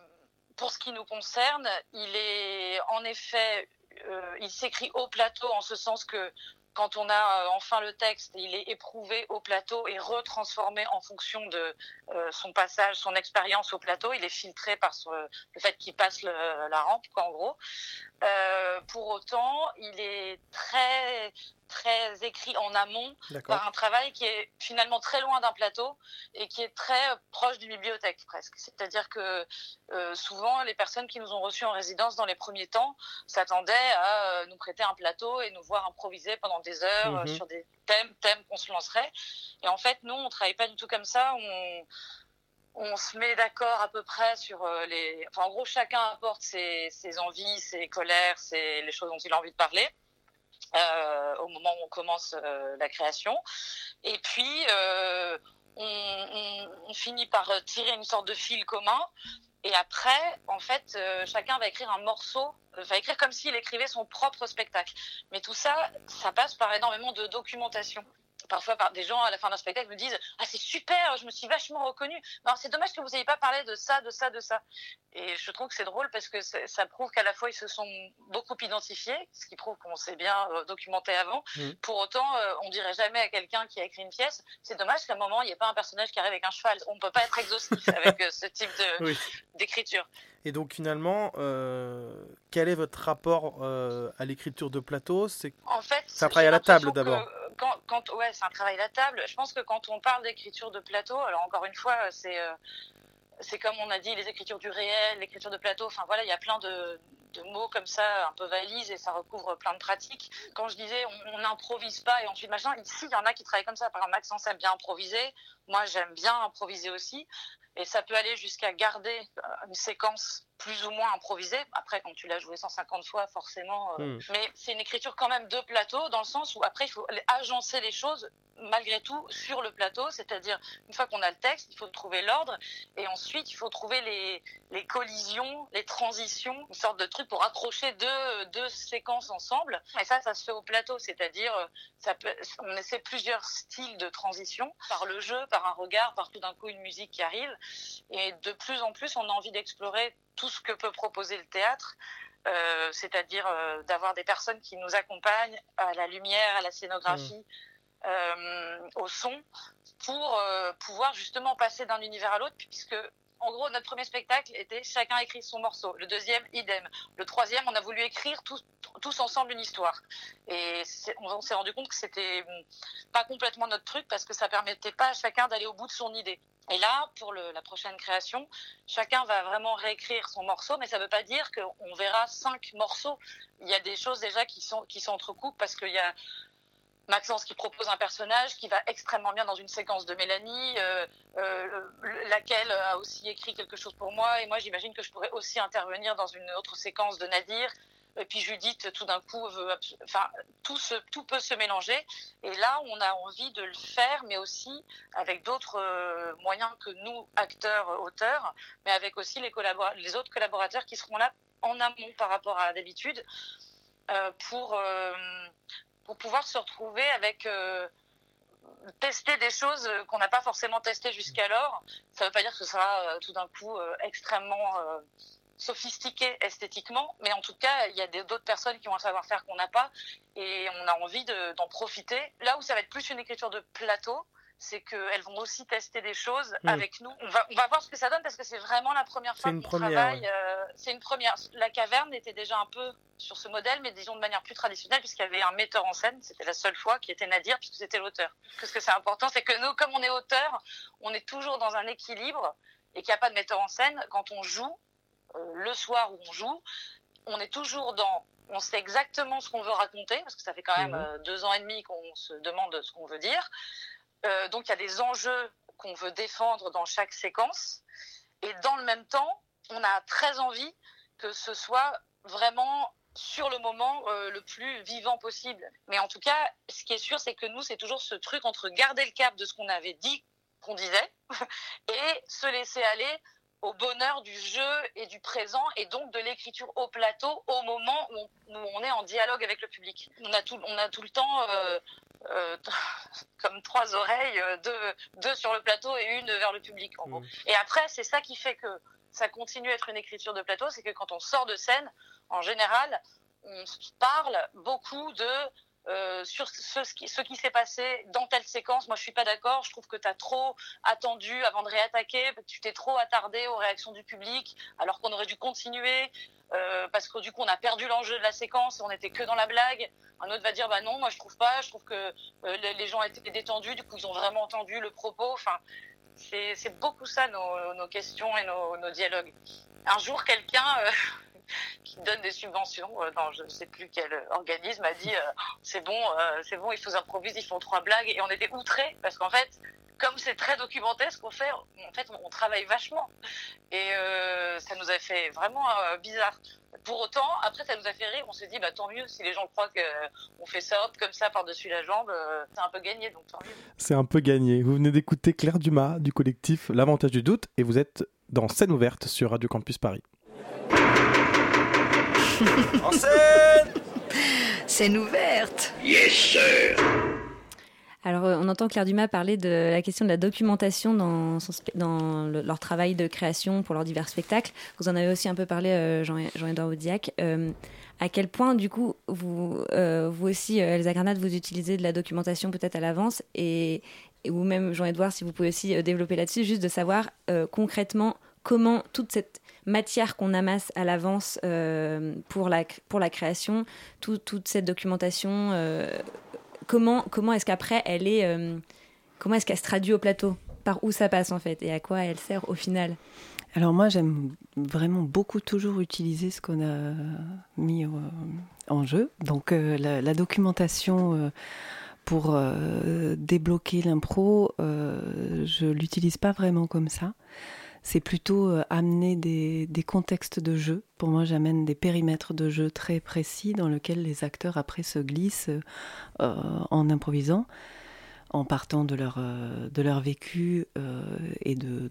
pour ce qui nous concerne, il est en effet, il s'écrit au plateau en ce sens que quand on a euh, enfin le texte, il est éprouvé au plateau et retransformé en fonction de euh, son passage, son expérience au plateau. Il est filtré par ce- le fait qu'il passe la rampe, en gros. Euh, pour autant, il est très très écrit en amont par un travail qui est finalement très loin d'un plateau et qui est très proche d'une bibliothèque presque. C'est-à-dire que euh, souvent les personnes qui nous ont reçus en résidence dans les premiers temps s'attendaient à euh, nous prêter un plateau et nous voir improviser pendant des heures euh, Mhm. sur des thèmes, thèmes qu'on se lancerait. Et en fait, nous, on travaille pas du tout comme ça. On, on se met d'accord à peu près sur les. Enfin, en gros, chacun apporte ses, ses envies, ses colères, ses, les choses dont il a envie de parler. Euh, au moment où on commence euh, la création. Et puis, euh, on, on- finit par tirer une sorte de fil commun. Et après, en fait, chacun va écrire un morceau, va écrire comme s'il écrivait son propre spectacle. Mais tout ça, ça passe par énormément de documentation. Parfois, par des gens à la fin d'un spectacle me disent Ah, c'est super, je me suis vachement reconnue. C'est dommage que vous n'ayez pas parlé de ça, de ça, de ça. Et je trouve que c'est drôle parce que ça prouve qu'à la fois ils se sont beaucoup identifiés, ce qui prouve qu'on s'est bien euh, documenté avant. Mm. Pour autant, euh, on dirait jamais à quelqu'un qui a écrit une pièce C'est dommage qu'à un moment, il n'y ait pas un personnage qui arrive avec un cheval. On ne peut pas être exhaustif (laughs) avec euh, ce type Oui. d'écriture. Et donc finalement, euh, quel est votre rapport à l'écriture de plateau? C'est En fait, c'est un travail à la table d'abord. Ouais, c'est un travail à la table. Je pense que quand on parle d'écriture de plateau, alors encore une fois, c'est euh, c'est comme on a dit, les écritures du réel, l'écriture de plateau. Enfin voilà, il y a plein de de mots comme ça, un peu valise, et ça recouvre plein de pratiques. Quand je disais on n'improvise pas et ensuite machin, ici il y en a qui travaillent comme ça. Par exemple, Maxence aime bien improviser, moi j'aime bien improviser aussi, et ça peut aller jusqu'à garder euh, une séquence plus ou moins improvisée. Après, quand tu l'as joué 150 fois, forcément. Euh, Hmm. Mais c'est une écriture quand même de plateau, dans le sens où après, il faut agencer les choses malgré tout sur le plateau. C'est-à-dire, une fois qu'on a le texte, il faut trouver l'ordre. Et ensuite, il faut trouver les, les collisions, les transitions, une sorte de truc pour accrocher deux, deux séquences ensemble. Et ça, ça se fait au plateau. C'est-à-dire, euh, ça peut, on essaie plusieurs styles de transition par le jeu, par un regard, par tout d'un coup une musique qui arrive. Et de plus en plus, on a envie d'explorer tout ce que peut proposer le théâtre. Euh, c'est-à-dire euh, d'avoir des personnes qui nous accompagnent à la lumière, à la scénographie, euh, au son, pour pouvoir justement passer d'un univers à l'autre, puisque en gros notre premier spectacle était chacun écrit son morceau, le deuxième idem, le troisième on a voulu écrire tous, ensemble une histoire, et on, s'est rendu compte que c'était hum, pas complètement notre truc parce que ça permettait pas à chacun d'aller au bout de son idée. Et là, pour la prochaine création, chacun va vraiment réécrire son morceau, mais ça ne veut pas dire qu'on verra cinq morceaux. Il y a des choses déjà qui sont qui s'entrecoupent parce qu'il y a Maxence qui propose un personnage qui va extrêmement bien dans une séquence de Mélanie, euh, euh, le- laquelle a aussi écrit quelque chose pour moi. Et moi, j'imagine que je pourrais aussi intervenir dans une autre séquence de Nadir. Et puis Judith, tout d'un coup, tout, peut se mélanger. Et là, on a envie de le faire, mais aussi avec d'autres euh, moyens que nous, acteurs, auteurs, mais avec aussi les, les autres collaborateurs qui seront là en amont par rapport à d'habitude pour, pour pouvoir se retrouver avec euh, tester des choses qu'on n'a pas forcément testées jusqu'alors. Ça ne veut pas dire que ce sera euh, tout d'un coup euh, extrêmement sophistiqué esthétiquement, mais en tout cas, il y a d'autres personnes qui ont un savoir-faire qu'on n'a pas et on a envie de- d'en profiter. Là où ça va être plus une écriture de plateau, c'est qu'elles vont aussi tester des choses Mm. avec nous. On va, on va voir ce que ça donne parce que c'est vraiment la première fois qu'on travaille. ouais. euh, c'est une première. La caverne était déjà un peu sur ce modèle, mais disons de manière plus traditionnelle, puisqu'il y avait un metteur en scène. C'était la seule fois qui était Nadir, puisque c'était l'auteur. Ce que c'est important, c'est que nous, comme on est auteur, on est toujours dans un équilibre et qu'il n'y a pas de metteur en scène. Quand on joue, euh, le soir où on joue, on est toujours dans. On sait exactement ce qu'on veut raconter, parce que ça fait quand même Mhm. euh, deux ans et demi qu'on se demande ce qu'on veut dire. Euh, donc il y a des enjeux qu'on veut défendre dans chaque séquence. Et dans le même temps, on a très envie que ce soit vraiment sur le moment euh, le plus vivant possible. Mais en tout cas, ce qui est sûr, c'est que nous, c'est toujours ce truc entre garder le cap de ce qu'on avait dit, qu'on disait, (laughs) et se laisser aller au bonheur du jeu et du présent et donc de l'écriture au plateau au moment où on, où on est en dialogue avec le public. On a tout, on a tout le temps euh, euh, (laughs) comme trois oreilles, euh, deux, deux sur le plateau et une vers le public en gros. Et après, c'est ça qui fait que ça continue à être une écriture de plateau, c'est que quand on sort de scène, en général, on parle beaucoup de euh, sur ce, qui, s'est passé dans telle séquence. Moi, je suis pas d'accord. Je trouve que tu as trop attendu avant de réattaquer. que Tu t'es trop attardé aux réactions du public, alors qu'on aurait dû continuer. euh, parce que du coup, on a perdu l'enjeu de la séquence et on était que dans la blague. Un autre va dire, bah non, moi je trouve pas. Je trouve que euh, les, gens étaient détendus. Du coup, ils ont vraiment entendu le propos. Enfin, c'est beaucoup ça nos, questions et nos, dialogues. Un jour, quelqu'un qui donne des subventions euh, dans je ne sais plus quel organisme a dit euh, c'est bon, euh, c'est bon, ils font improvisent, ils font trois blagues et on était outrés parce qu'en fait, comme c'est très documenté ce qu'on fait, en fait, on, travaille vachement et ça nous a fait vraiment bizarre. Pour autant, après, ça nous a fait rire. On s'est dit, bah tant mieux si les gens croient qu'on fait ça comme ça par-dessus la jambe, c'est un peu gagné, donc tant mieux. C'est un peu gagné. Vous venez d'écouter Claire Dumas du collectif L'avantage du doute et vous êtes dans Scène ouverte sur Radio Campus Paris. (laughs) En scène Scène ouverte Yes, sir Alors, euh, on entend Claire Dumas parler de la question de la documentation dans, son spe- dans le- leur travail de création pour leurs divers spectacles. Vous en avez aussi un peu parlé, euh, Jean- Jean-Edouard Audiac. Euh, à quel point, du coup, vous, euh, vous aussi, euh, Elsa Granade, vous utilisez de la documentation peut-être à l'avance et, et- ou même Jean-Edouard, si vous pouvez aussi développer là-dessus, juste de savoir euh, concrètement comment toute cette matière qu'on amasse à l'avance euh, pour, la, pour la création, tout- toute cette documentation, euh, comment, comment est-ce qu'après elle est, euh, comment est-ce qu'elle se traduit au plateau? Par où ça passe en fait et à quoi elle sert au final? Alors moi, j'aime vraiment beaucoup toujours utiliser ce qu'on a mis en jeu. Donc la, la, documentation pour débloquer l'impro, je l'utilise pas vraiment comme ça c'est plutôt euh, amener des, contextes de jeu. Pour moi, j'amène des périmètres de jeu très précis dans lesquels les acteurs après se glissent euh, en improvisant, en partant de leur, euh, de leur vécu et de,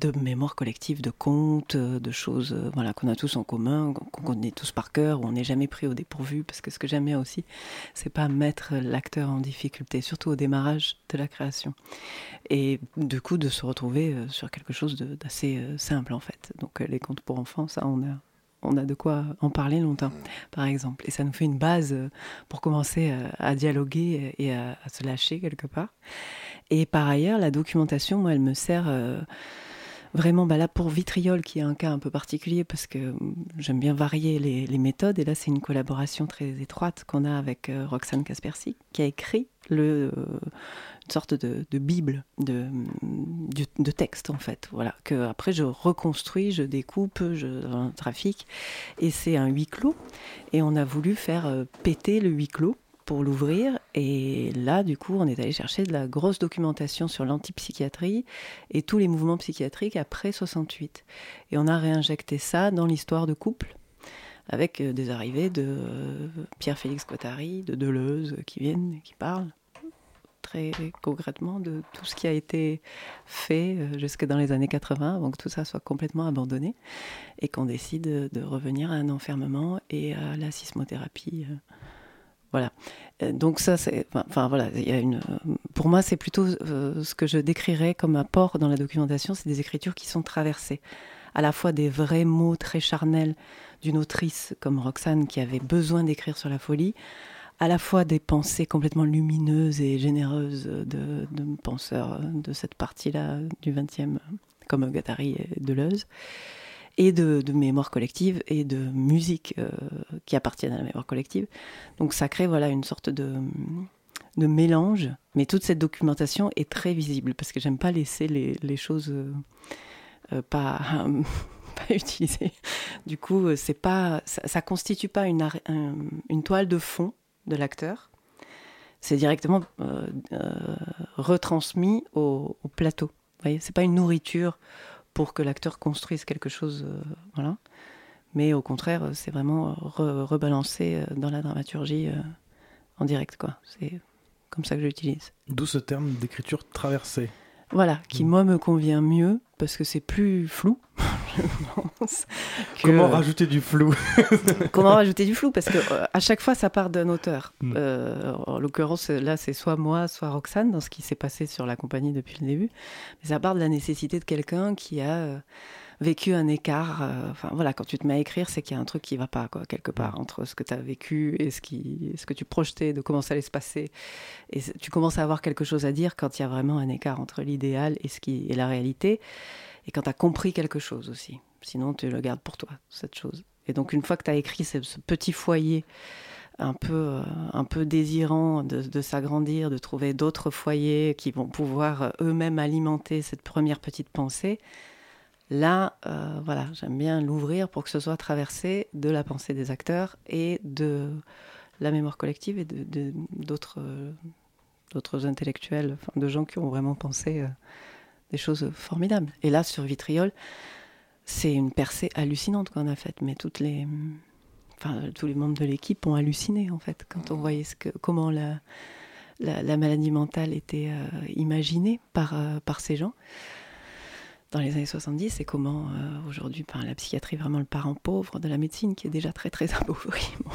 de mémoire collective, de contes, de choses euh, voilà, qu'on a tous en commun, qu'on connaît tous par cœur, où on n'est jamais pris au dépourvu, parce que ce que j'aime bien aussi, c'est pas mettre l'acteur en difficulté, surtout au démarrage de la création. Et du coup, de se retrouver euh, sur quelque chose d'assez euh, simple, en fait. Donc les contes pour enfants, ça, on a, on a de quoi en parler longtemps, par exemple. Et ça nous fait une base pour commencer à, dialoguer et à, se lâcher quelque part. Et par ailleurs, la documentation, moi, elle me sert vraiment bah là pour Vitriol, qui est un cas un peu particulier parce que hum, j'aime bien varier les, méthodes. Et là, c'est une collaboration très étroite qu'on a avec euh, Roxane Kaspersi, qui a écrit euh, une sorte de, bible de, hum, de, texte, en fait. Voilà, que après je reconstruis, je découpe, je trafic. Et c'est un huis clos. Et on a voulu faire euh, péter le huis clos pour l'ouvrir. Et là, du coup, on est allé chercher de la grosse documentation sur l'antipsychiatrie et tous les mouvements psychiatriques après 68. Et on a réinjecté ça dans l'histoire de couple avec euh, des arrivées de euh, Pierre-Félix Cottari, de Deleuze qui viennent, qui parlent très concrètement de tout ce qui a été fait euh, jusque dans les années 80 avant que tout ça soit complètement abandonné et qu'on décide de revenir à un enfermement et à la sismothérapie voilà. Euh, donc ça, c'est, enfin voilà, il y a une. Pour moi, c'est plutôt euh, ce que je décrirais comme apport dans la documentation, c'est des écritures qui sont traversées, à la fois des vrais mots très charnels d'une autrice comme Roxane qui avait besoin d'écrire sur la folie, à la fois des pensées complètement lumineuses et généreuses de, de penseurs de cette partie-là du XXe, comme Gattari et Deleuze et de, mémoire collective et de musique euh, qui appartiennent à la mémoire collective. Donc ça crée voilà une sorte de, de mélange, mais toute cette documentation est très visible parce que j'aime pas laisser les, les choses euh, euh, pas, (laughs) pas utilisées. Du coup, c'est pas ça, ça, constitue pas une, une toile de fond de l'acteur. C'est directement retransmis au, au plateau. Vous voyez, c'est pas une nourriture pour que l'acteur construise quelque chose. Euh, voilà. Mais au contraire, euh, c'est vraiment rebalancer euh, dans la dramaturgie en direct. quoi. C'est comme ça que j'utilise. D'où ce terme d'écriture traversée. Voilà, qui mm. moi me convient mieux parce que c'est plus flou. (laughs) (laughs) Comment rajouter du flou (laughs) Comment rajouter du flou Parce que à chaque fois, ça part d'un auteur. Mm. en l'occurrence, là, c'est soit moi, soit Roxane, dans ce qui s'est passé sur la compagnie depuis le début. Mais ça part de la nécessité de quelqu'un qui a vécu un écart. Euh, enfin voilà, quand tu te mets à écrire, c'est qu'il y a un truc qui va pas quoi, quelque part entre ce que tu as vécu et ce, qui, ce que tu projetais de comment ça allait se passer. Et tu commences à avoir quelque chose à dire quand il y a vraiment un écart entre l'idéal et ce qui est la réalité. Et quand tu as compris quelque chose aussi. Sinon, tu le gardes pour toi, cette chose. Et donc, une fois que tu as écrit ce, petit foyer un peu, euh, un peu désirant de, de s'agrandir, de trouver d'autres foyers qui vont pouvoir euh, eux-mêmes alimenter cette première petite pensée, Là, euh, voilà, j'aime bien l'ouvrir pour que ce soit traversé de la pensée des acteurs et de la mémoire collective et de, d'autres, d'autres intellectuels, de gens qui ont vraiment pensé euh, des choses formidables. Et là, sur Vitriol, c'est une percée hallucinante qu'on a faite, mais toutes les, enfin, tous les membres de l'équipe ont halluciné en fait quand on voyait ce que, comment la, la, maladie mentale était euh, imaginée par, par ces gens dans les années 70 et comment euh, aujourd'hui la psychiatrie est vraiment le parent pauvre de la médecine qui est déjà très très (laughs) appauvrie. on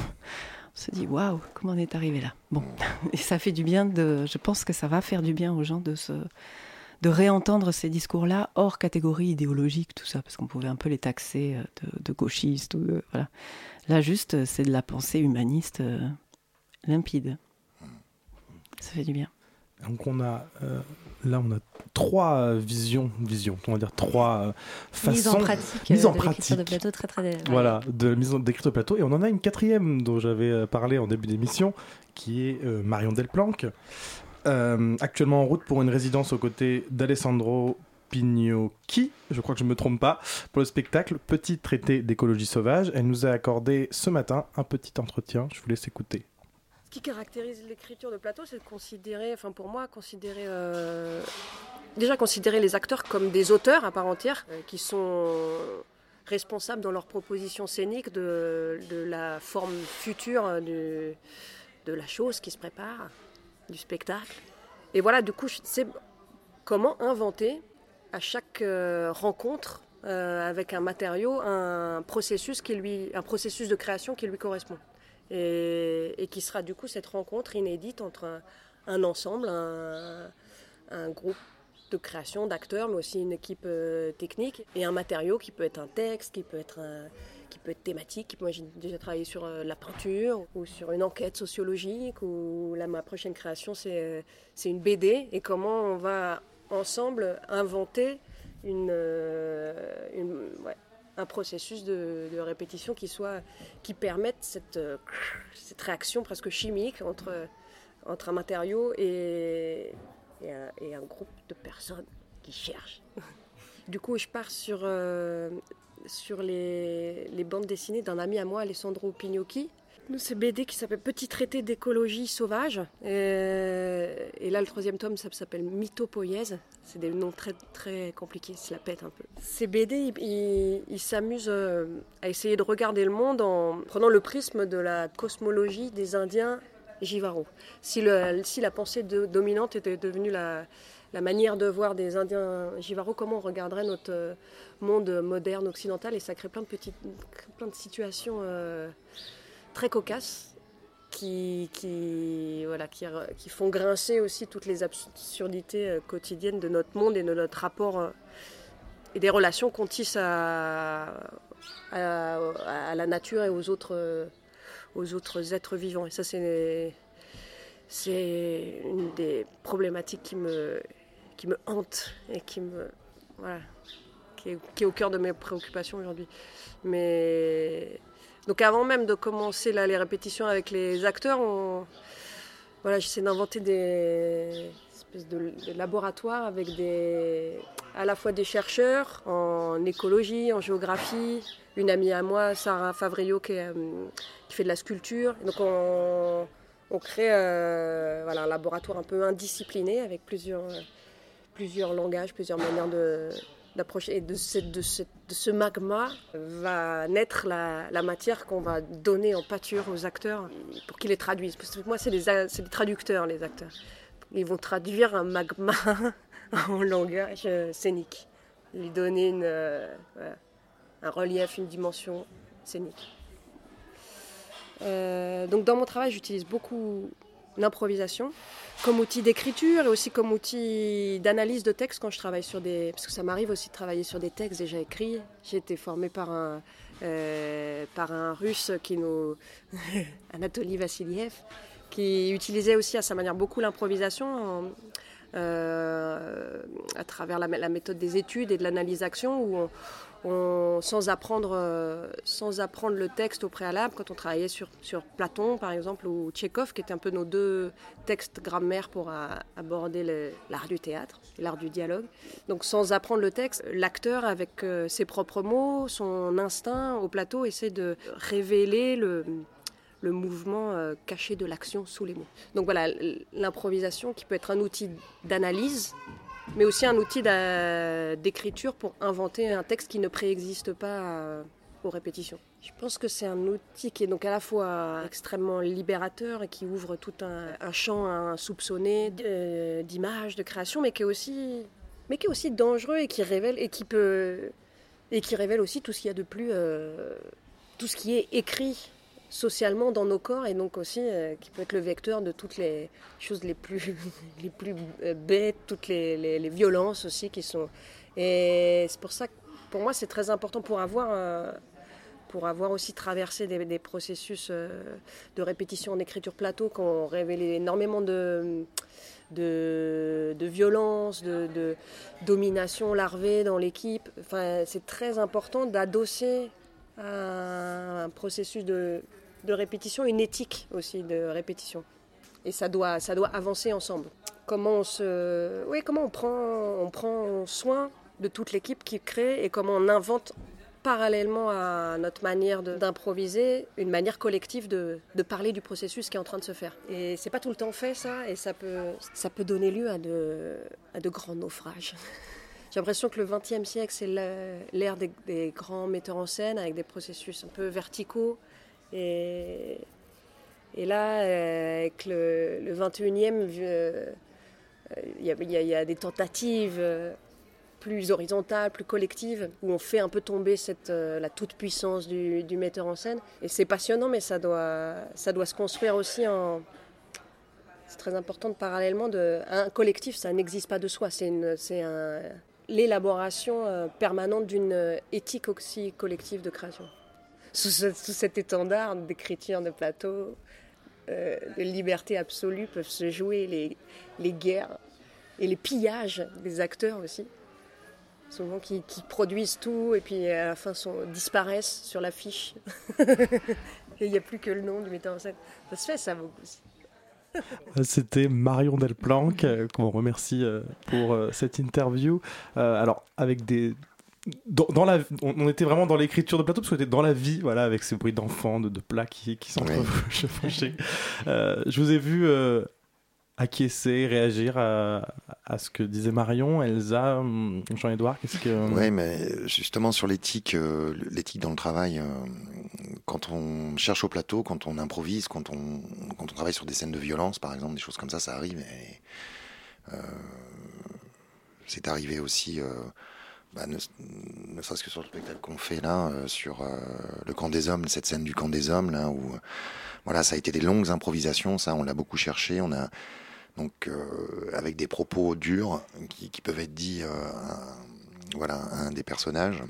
se dit waouh, comment on est arrivé là? Bon, et ça fait du bien de. Je pense que ça va faire du bien aux gens de se de réentendre ces discours-là hors catégorie idéologique, tout ça, parce qu'on pouvait un peu les taxer euh, de, gauchistes. Ou voilà. Là, juste, c'est de la pensée humaniste euh, limpide. Ça fait du bien. Donc on a là on a trois visions, visions, on va dire trois façons mise en pratique, mise en pratique de plateau très très voilà de mise d'écriture de plateau et on en a une quatrième dont j'avais euh, parlé en début d'émission qui est euh, Marion Delplanque euh, actuellement en route pour une résidence aux côtés d'Alessandro Pignocchi, je crois que je ne me trompe pas, pour le spectacle Petit traité d'écologie sauvage. Elle nous a accordé ce matin un petit entretien. Je vous laisse écouter. Ce qui caractérise l'écriture de plateau, c'est de considérer, enfin pour moi, considérer euh, déjà considérer les acteurs comme des auteurs à part entière, euh, qui sont responsables dans leur proposition scénique de, la forme future de la chose qui se prépare, du spectacle. Et voilà, du coup, c'est comment inventer à chaque euh, rencontre avec un matériau un processus, qui lui, un processus de création qui lui correspond et, qui sera du coup cette rencontre inédite entre un, ensemble, un, groupe de création d'acteurs, mais aussi une équipe euh, technique et un matériau qui peut être un texte, qui peut être qui peut être thématique. Moi, j'ai déjà travaillé sur euh, la peinture ou sur une enquête sociologique. Ou là, ma prochaine création, c'est euh, une BD et comment on va ensemble inventer ouais, un processus de, répétition qui, soit, qui permette cette, euh, cette réaction presque chimique entre, entre un matériau et, et, un, groupe de personnes qui cherchent. (laughs) Du coup, je pars sur, euh, sur les, bandes dessinées d'un ami à moi, Alessandro Pignocchi, c'est BD qui s'appelle Petit traité d'écologie sauvage. Et, là, le troisième tome, ça s'appelle Mythopoïèse. C'est des noms très, très compliqués, ça la pète un peu. Ces BD, ils s'amusent euh, à essayer de regarder le monde en prenant le prisme de la cosmologie des Indiens Jivaro. Si, si la pensée dominante était devenue la, la manière de voir des Indiens Jivaro, comment on regarderait notre euh, monde moderne occidental Et ça crée plein de petites, situations. Euh, très cocasses qui, font grincer aussi toutes les absurdités euh, quotidiennes de notre monde et de notre rapport et des relations qu'on tisse à, la nature et aux autres, êtres vivants. Et ça, c'est une des problématiques qui me, qui me hante et qui me. Voilà, qui est, au cœur de mes préoccupations aujourd'hui. Mais donc avant même de commencer là, les répétitions avec les acteurs, voilà, j'essaie d'inventer des espèces de, laboratoires avec des, à la fois des chercheurs en écologie, en géographie, une amie à moi, Sarah Favrio, qui, euh, fait de la sculpture. donc on, crée euh, voilà, un laboratoire un peu indiscipliné avec plusieurs, plusieurs langages, plusieurs manières de, d'approcher. Et de, de, ce magma va naître la, matière qu'on va donner en pâture aux acteurs pour qu'ils les traduisent. Parce que moi, c'est des, traducteurs, les acteurs. Ils vont traduire un magma (laughs) en langage euh, scénique. Lui donner euh, un relief, une dimension scénique. Euh, donc dans mon travail, j'utilise beaucoup l'improvisation comme outil d'écriture et aussi comme outil d'analyse de texte quand je travaille sur des... Parce que ça m'arrive aussi de travailler sur des textes déjà écrits. J'ai été formée par un, euh, par un russe qui nous... (laughs) Anatoly Vassiliev, qui utilisait aussi à sa manière beaucoup l'improvisation euh, à travers la, méthode des études et de l'analyse-action où on, sans, apprendre, euh, sans apprendre le texte au préalable, quand on travaillait sur, sur Platon par exemple ou Tchékov, qui étaient un peu nos deux textes grammaire pour aborder l'art du théâtre l'art du dialogue. Donc sans apprendre le texte, l'acteur avec euh, ses propres mots, son instinct au plateau essaie de révéler le, le mouvement euh, caché de l'action sous les mots. Donc voilà, l'improvisation qui peut être un outil d'analyse mais aussi un outil d'écriture pour inventer un texte qui ne préexiste pas euh, aux répétitions. Je pense que c'est un outil qui est donc à la fois extrêmement libérateur et qui ouvre tout un, champ insoupçonné euh, d'images, de création, mais qui est aussi, mais qui est aussi dangereux et qui révèle et qui peut et qui révèle aussi tout ce qu'il y a de plus, euh, tout ce qui est écrit socialement dans nos corps et donc aussi euh, qui peut être le vecteur de toutes les choses les plus, (laughs) les plus euh, bêtes, toutes les, les, violences aussi qui sont. Et c'est pour ça que pour moi c'est très important pour avoir, euh, pour avoir aussi traversé des, des processus de répétition en écriture plateau qui ont révélé énormément de. De, de, violence, de, domination larvée dans l'équipe. Enfin, c'est très important d'adosser un processus de, de répétition, une éthique aussi de répétition. Et ça doit, ça doit avancer ensemble. Comment on, se, oui, comment on, prend, on prend soin de toute l'équipe qui crée et comment on invente parallèlement à notre manière d'improviser, une manière collective de, parler du processus qui est en train de se faire. Et c'est pas tout le temps fait ça, et ça peut, ça peut donner lieu à de, à de grands naufrages. J'ai l'impression que le XXe siècle, c'est l'ère des, grands metteurs en scène avec des processus un peu verticaux. Et, là, avec le, le 21e, il y, a des tentatives plus horizontale, plus collective, où on fait un peu tomber euh, la toute-puissance du, metteur en scène. Et c'est passionnant, mais ça doit, se construire aussi en... C'est très important de parallèlement. Un collectif, ça n'existe pas de soi, c'est l'élaboration euh, permanente d'une éthique aussi collective de création. Sous, ce, sous cet étendard d'écriture de plateau, euh, de liberté absolue, peuvent se jouer les, les guerres et les pillages des acteurs aussi souvent qui, produisent tout et puis à la fin disparaissent sur l'affiche. (laughs) et il n'y a plus que le nom du metteur en scène. Ça se fait ça beaucoup aussi. C'était Marion Delplanque, euh, qu'on remercie euh, pour euh, cette interview. alors, avec des. Dans, dans la, on, était vraiment dans l'écriture de plateau parce qu'on était dans la vie, voilà, avec ces bruits d'enfants, de, de, plats qui, qui. Oui. (laughs) je vous ai vu acquiescer, réagir à, à, ce que disait Marion, Elsa, hum, Jean-Edouard Qu'est-ce que... Oui, mais justement sur l'éthique, euh, l'éthique dans le travail, euh, quand on cherche au plateau, quand on improvise, quand on, quand on travaille sur des scènes de violence, par exemple, des choses comme ça, ça arrive. Et, euh, c'est arrivé aussi, euh, bah, ne, ne serait-ce que sur le spectacle qu'on fait là, euh, sur le camp des hommes, cette scène du camp des hommes, là où voilà, ça a été des longues improvisations, ça on l'a beaucoup cherché, on a donc euh, avec des propos durs qui, qui peuvent être dits euh, voilà, à un des personnages.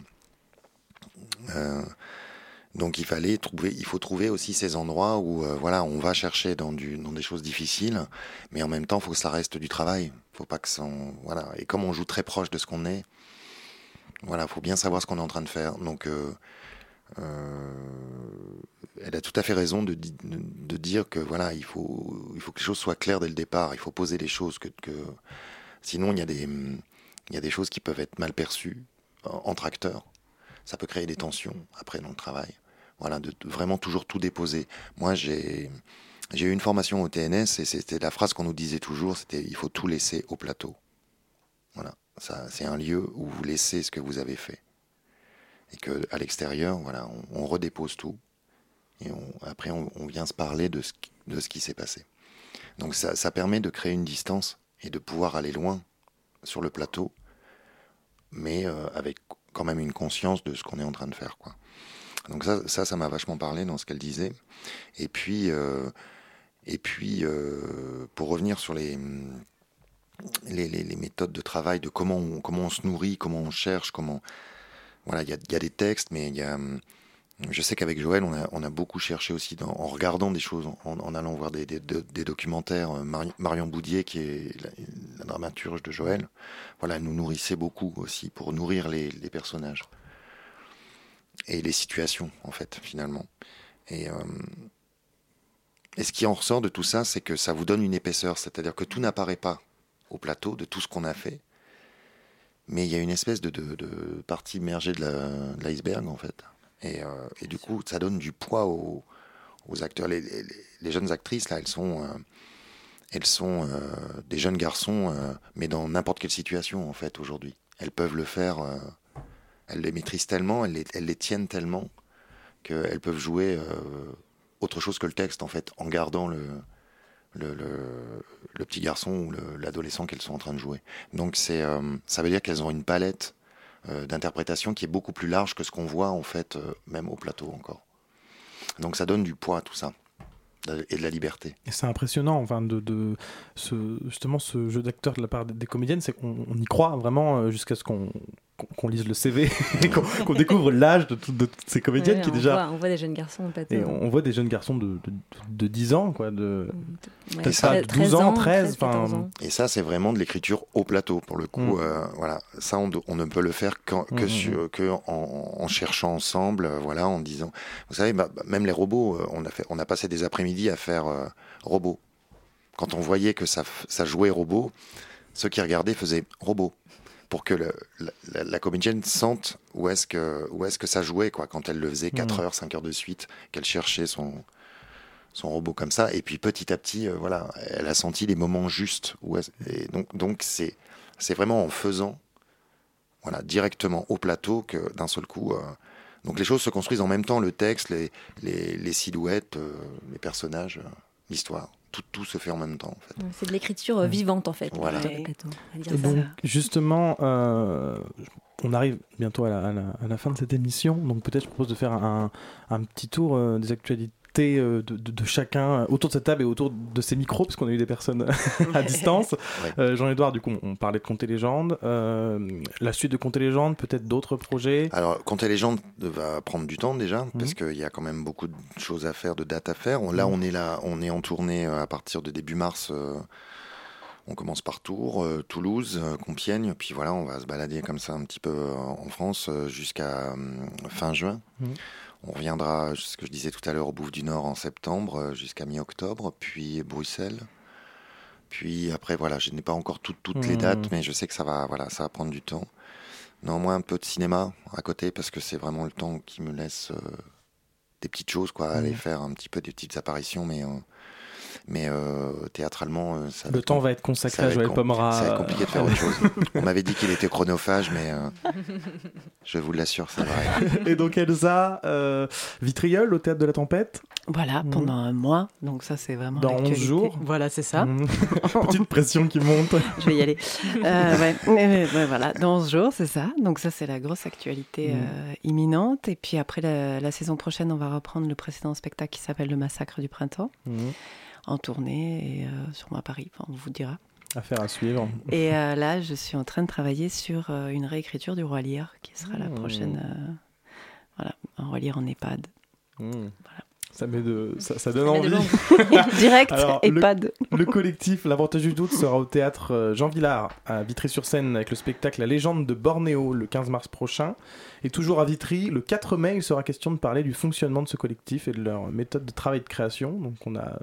Euh, donc il fallait trouver, il faut trouver aussi ces endroits où euh, voilà, on va chercher dans, du, dans des choses difficiles, mais en même temps, il faut que ça reste du travail. Faut pas que ça, voilà. Et comme on joue très proche de ce qu'on est, voilà, faut bien savoir ce qu'on est en train de faire. Donc euh, euh, elle a tout à fait raison de, de, dire que voilà, il faut, il faut que les choses soient claires dès le départ. Il faut poser les choses que, que sinon il y a des, il y a des choses qui peuvent être mal perçues entre acteurs. Ça peut créer des tensions après dans le travail. Voilà, de, de vraiment toujours tout déposer. Moi, j'ai, j'ai eu une formation au TNS et c'était la phrase qu'on nous disait toujours, c'était il faut tout laisser au plateau. Voilà, c'est un lieu où vous laissez ce que vous avez fait et que à l'extérieur, voilà, on, redépose tout et après on, vient se parler de ce, qui s'est passé. Donc ça, permet de créer une distance et de pouvoir aller loin sur le plateau, mais euh, avec quand même une conscience de ce qu'on est en train de faire. Donc ça, ça, ça m'a vachement parlé dans ce qu'elle disait. Et puis, euh, et puis, euh, pour revenir sur les, les, méthodes de travail, de comment on, se nourrit, comment on cherche, comment voilà, il y a, des textes, mais il y a, je sais qu'avec Joël, on a, beaucoup cherché aussi en regardant des choses, en, allant voir des, documentaires. Mari, Marion Boudier, qui est la, dramaturge de Joël, voilà, nous nourrissait beaucoup aussi pour nourrir les, personnages et les situations, en fait, finalement. Et, euh, et ce qui en ressort de tout ça, c'est que ça vous donne une épaisseur, c'est-à-dire que tout n'apparaît pas au plateau de tout ce qu'on a fait, mais il y a une espèce de, partie immergée de l'iceberg, en fait. Et, euh, et, du coup, ça donne du poids aux, acteurs. Les, jeunes actrices, là, elles sont, euh, elles sont euh, des jeunes garçons, mais dans n'importe quelle situation, en fait, aujourd'hui. Elles peuvent le faire, elles les maîtrisent tellement, elles les, elles les tiennent tellement, qu'elles peuvent jouer autre chose que le texte, en fait, en gardant le, le, le, petit garçon ou l'adolescent qu'elles sont en train de jouer. Donc, c'est, euh, ça veut dire qu'elles ont une palette euh, d'interprétation qui est beaucoup plus large que ce qu'on voit en fait euh, même au plateau encore. Donc ça donne du poids à tout ça et de la liberté. Et c'est impressionnant, enfin, de, de ce, justement ce jeu d'acteur de la part des, comédiennes, c'est qu'on y croit vraiment jusqu'à ce qu'on qu'on lise le CV (laughs) et qu'on qu découvre l'âge de, tout, de, toutes ces comédiennes ouais, qui on déjà voit, on voit des jeunes garçons peut-être et on, on, voit des jeunes garçons de, de, de 10 ans quoi de ouais, ça, 12 ans 13, 13 ans. et ça c'est vraiment de l'écriture au plateau pour le coup mm. euh, voilà ça on, on, ne peut le faire qu que, mm. sur, que en, en, cherchant ensemble euh, voilà en disant vous savez bah, même les robots euh, on a fait on a passé des après-midi à faire euh, robots quand on voyait que ça, ça jouait robot ceux qui regardaient faisaient robot pour que le, la, la, comédienne sente où est-ce que, où est que ça jouait, quoi, quand elle le faisait 4 mmh. heures, 5 heures de suite, qu'elle cherchait son, son robot comme ça. Et puis petit à petit, euh, voilà, elle a senti les moments justes. Où et donc, donc c'est, c'est vraiment en faisant, voilà, directement au plateau que d'un seul coup. Euh, donc les choses se construisent en même temps, le texte, les, les, les silhouettes, euh, les personnages, l'histoire. Tout, tout, se fait en même temps. En fait. C'est de l'écriture vivante en fait. Voilà. donc, justement, on arrive bientôt à la, à, la, à la, fin de cette émission, donc peut-être je propose de faire un, un petit tour des actualités euh, de, de, chacun autour de cette table et autour de ces micros, parce qu'on a eu des personnes (laughs) à distance. Euh, Jean-Edouard, du coup, on parlait de Contes et légendes. Euh, la suite de Contes et légendes, peut-être d'autres projets? Alors, Contes et légendes va prendre du temps déjà, mhm. parce qu'il y a quand même beaucoup de choses à faire, de dates à faire. là, mhm. on est là, on est en tournée à partir de début mars. on commence par Tours, Toulouse, Compiègne, puis voilà, on va se balader comme ça un petit peu en France jusqu'à fin juin. Mhm. On reviendra, ce que je disais tout à l'heure, au Bouffe du Nord en septembre euh, jusqu'à mi-octobre, puis Bruxelles. Puis après, voilà, je n'ai pas encore toutes les mmh. dates, mais je sais que ça va, voilà, ça va prendre du temps. Néanmoins, un peu de cinéma à côté, parce que c'est vraiment le temps qui me laisse euh, des petites choses, quoi, aller mmh. faire un petit peu des petites apparitions, mais euh, mais euh, théâtralement, euh, ça le temps va être consacré à Joël Pomera. Ça va être compliqué de faire autre chose. On m'avait dit qu'il était chronophage, mais euh, (laughs) je vous l'assure, c'est vrai. (laughs) Et donc Elsa, Vitriol au théâtre de la Tempête? Voilà, mhm. pendant un mois. Donc ça, c'est vraiment. Dans 11 jours. Voilà, c'est ça. Mhm. (laughs) Petite pression qui monte. je vais y aller. ouais. Mais, voilà, dans 11 jours, c'est ça. Donc ça, c'est la grosse actualité mhm. imminente. Et puis après, la, la, saison prochaine, on va reprendre le précédent spectacle qui s'appelle Le Massacre du Printemps en tournée et, euh, sur ma Paris, on vous dira. Affaire à suivre. Et euh, (laughs) là, je suis en train de travailler sur euh, une réécriture du Roi Lear, qui sera la mmh. prochaine. voilà, un Roi Lear en EHPAD. Mmh. Voilà. Ça, met de, ça, donne envie. (laughs) (laughs) Direct, EHPAD. Le, collectif L'Avantage du Doute sera au théâtre Jean Villard à Vitry-sur-Seine avec le spectacle La légende de Bornéo le 15 mars prochain. Et toujours à Vitry, le 4 mai, il sera question de parler du fonctionnement de ce collectif et de leur méthode de travail de création. Donc on a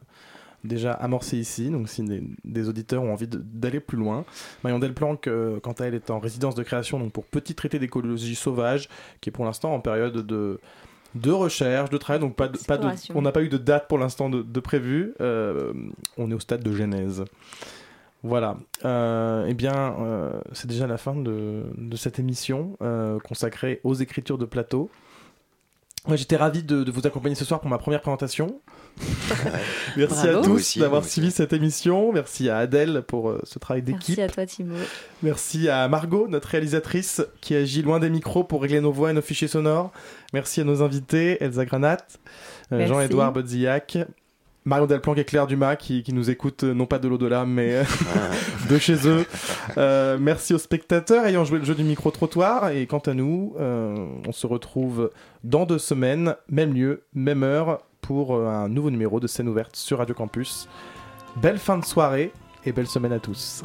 déjà amorcé ici. Donc, si des, auditeurs ont envie d'aller plus loin, Marion Delplanque, euh, quant à elle, est en résidence de création donc pour Petit traité d'écologie sauvage, qui est pour l'instant en période de de recherche, de travail, donc pas, pas de, on n'a pas eu de date pour l'instant de, de, prévu. Euh, on est au stade de genèse. Voilà. Euh, eh bien, c'est déjà la fin de, de cette émission consacrée aux écritures de plateau. J'étais ravi de, vous accompagner ce soir pour ma première présentation. (laughs) Merci à tous d'avoir suivi cette émission. Merci à Adèle pour euh, ce travail d'équipe. Merci à toi, Timo. Merci à Margot, notre réalisatrice, qui agit loin des micros pour régler nos voix et nos fichiers sonores. Merci à nos invités, Elsa Granat, euh, Jean-Edouard Bodzillac, Marion Delplanque et Claire Dumas qui, nous écoutent euh, non pas de l'au-delà mais euh, (laughs) de chez eux. Euh, merci aux spectateurs ayant joué le jeu du micro-trottoir et quant à nous, on se retrouve dans deux semaines, même lieu, même heure pour un nouveau numéro de scène ouverte sur Radio Campus. Belle fin de soirée et belle semaine à tous.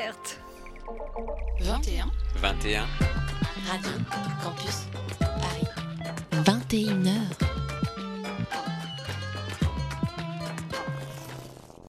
21. 21. Radio Campus Paris. 21h.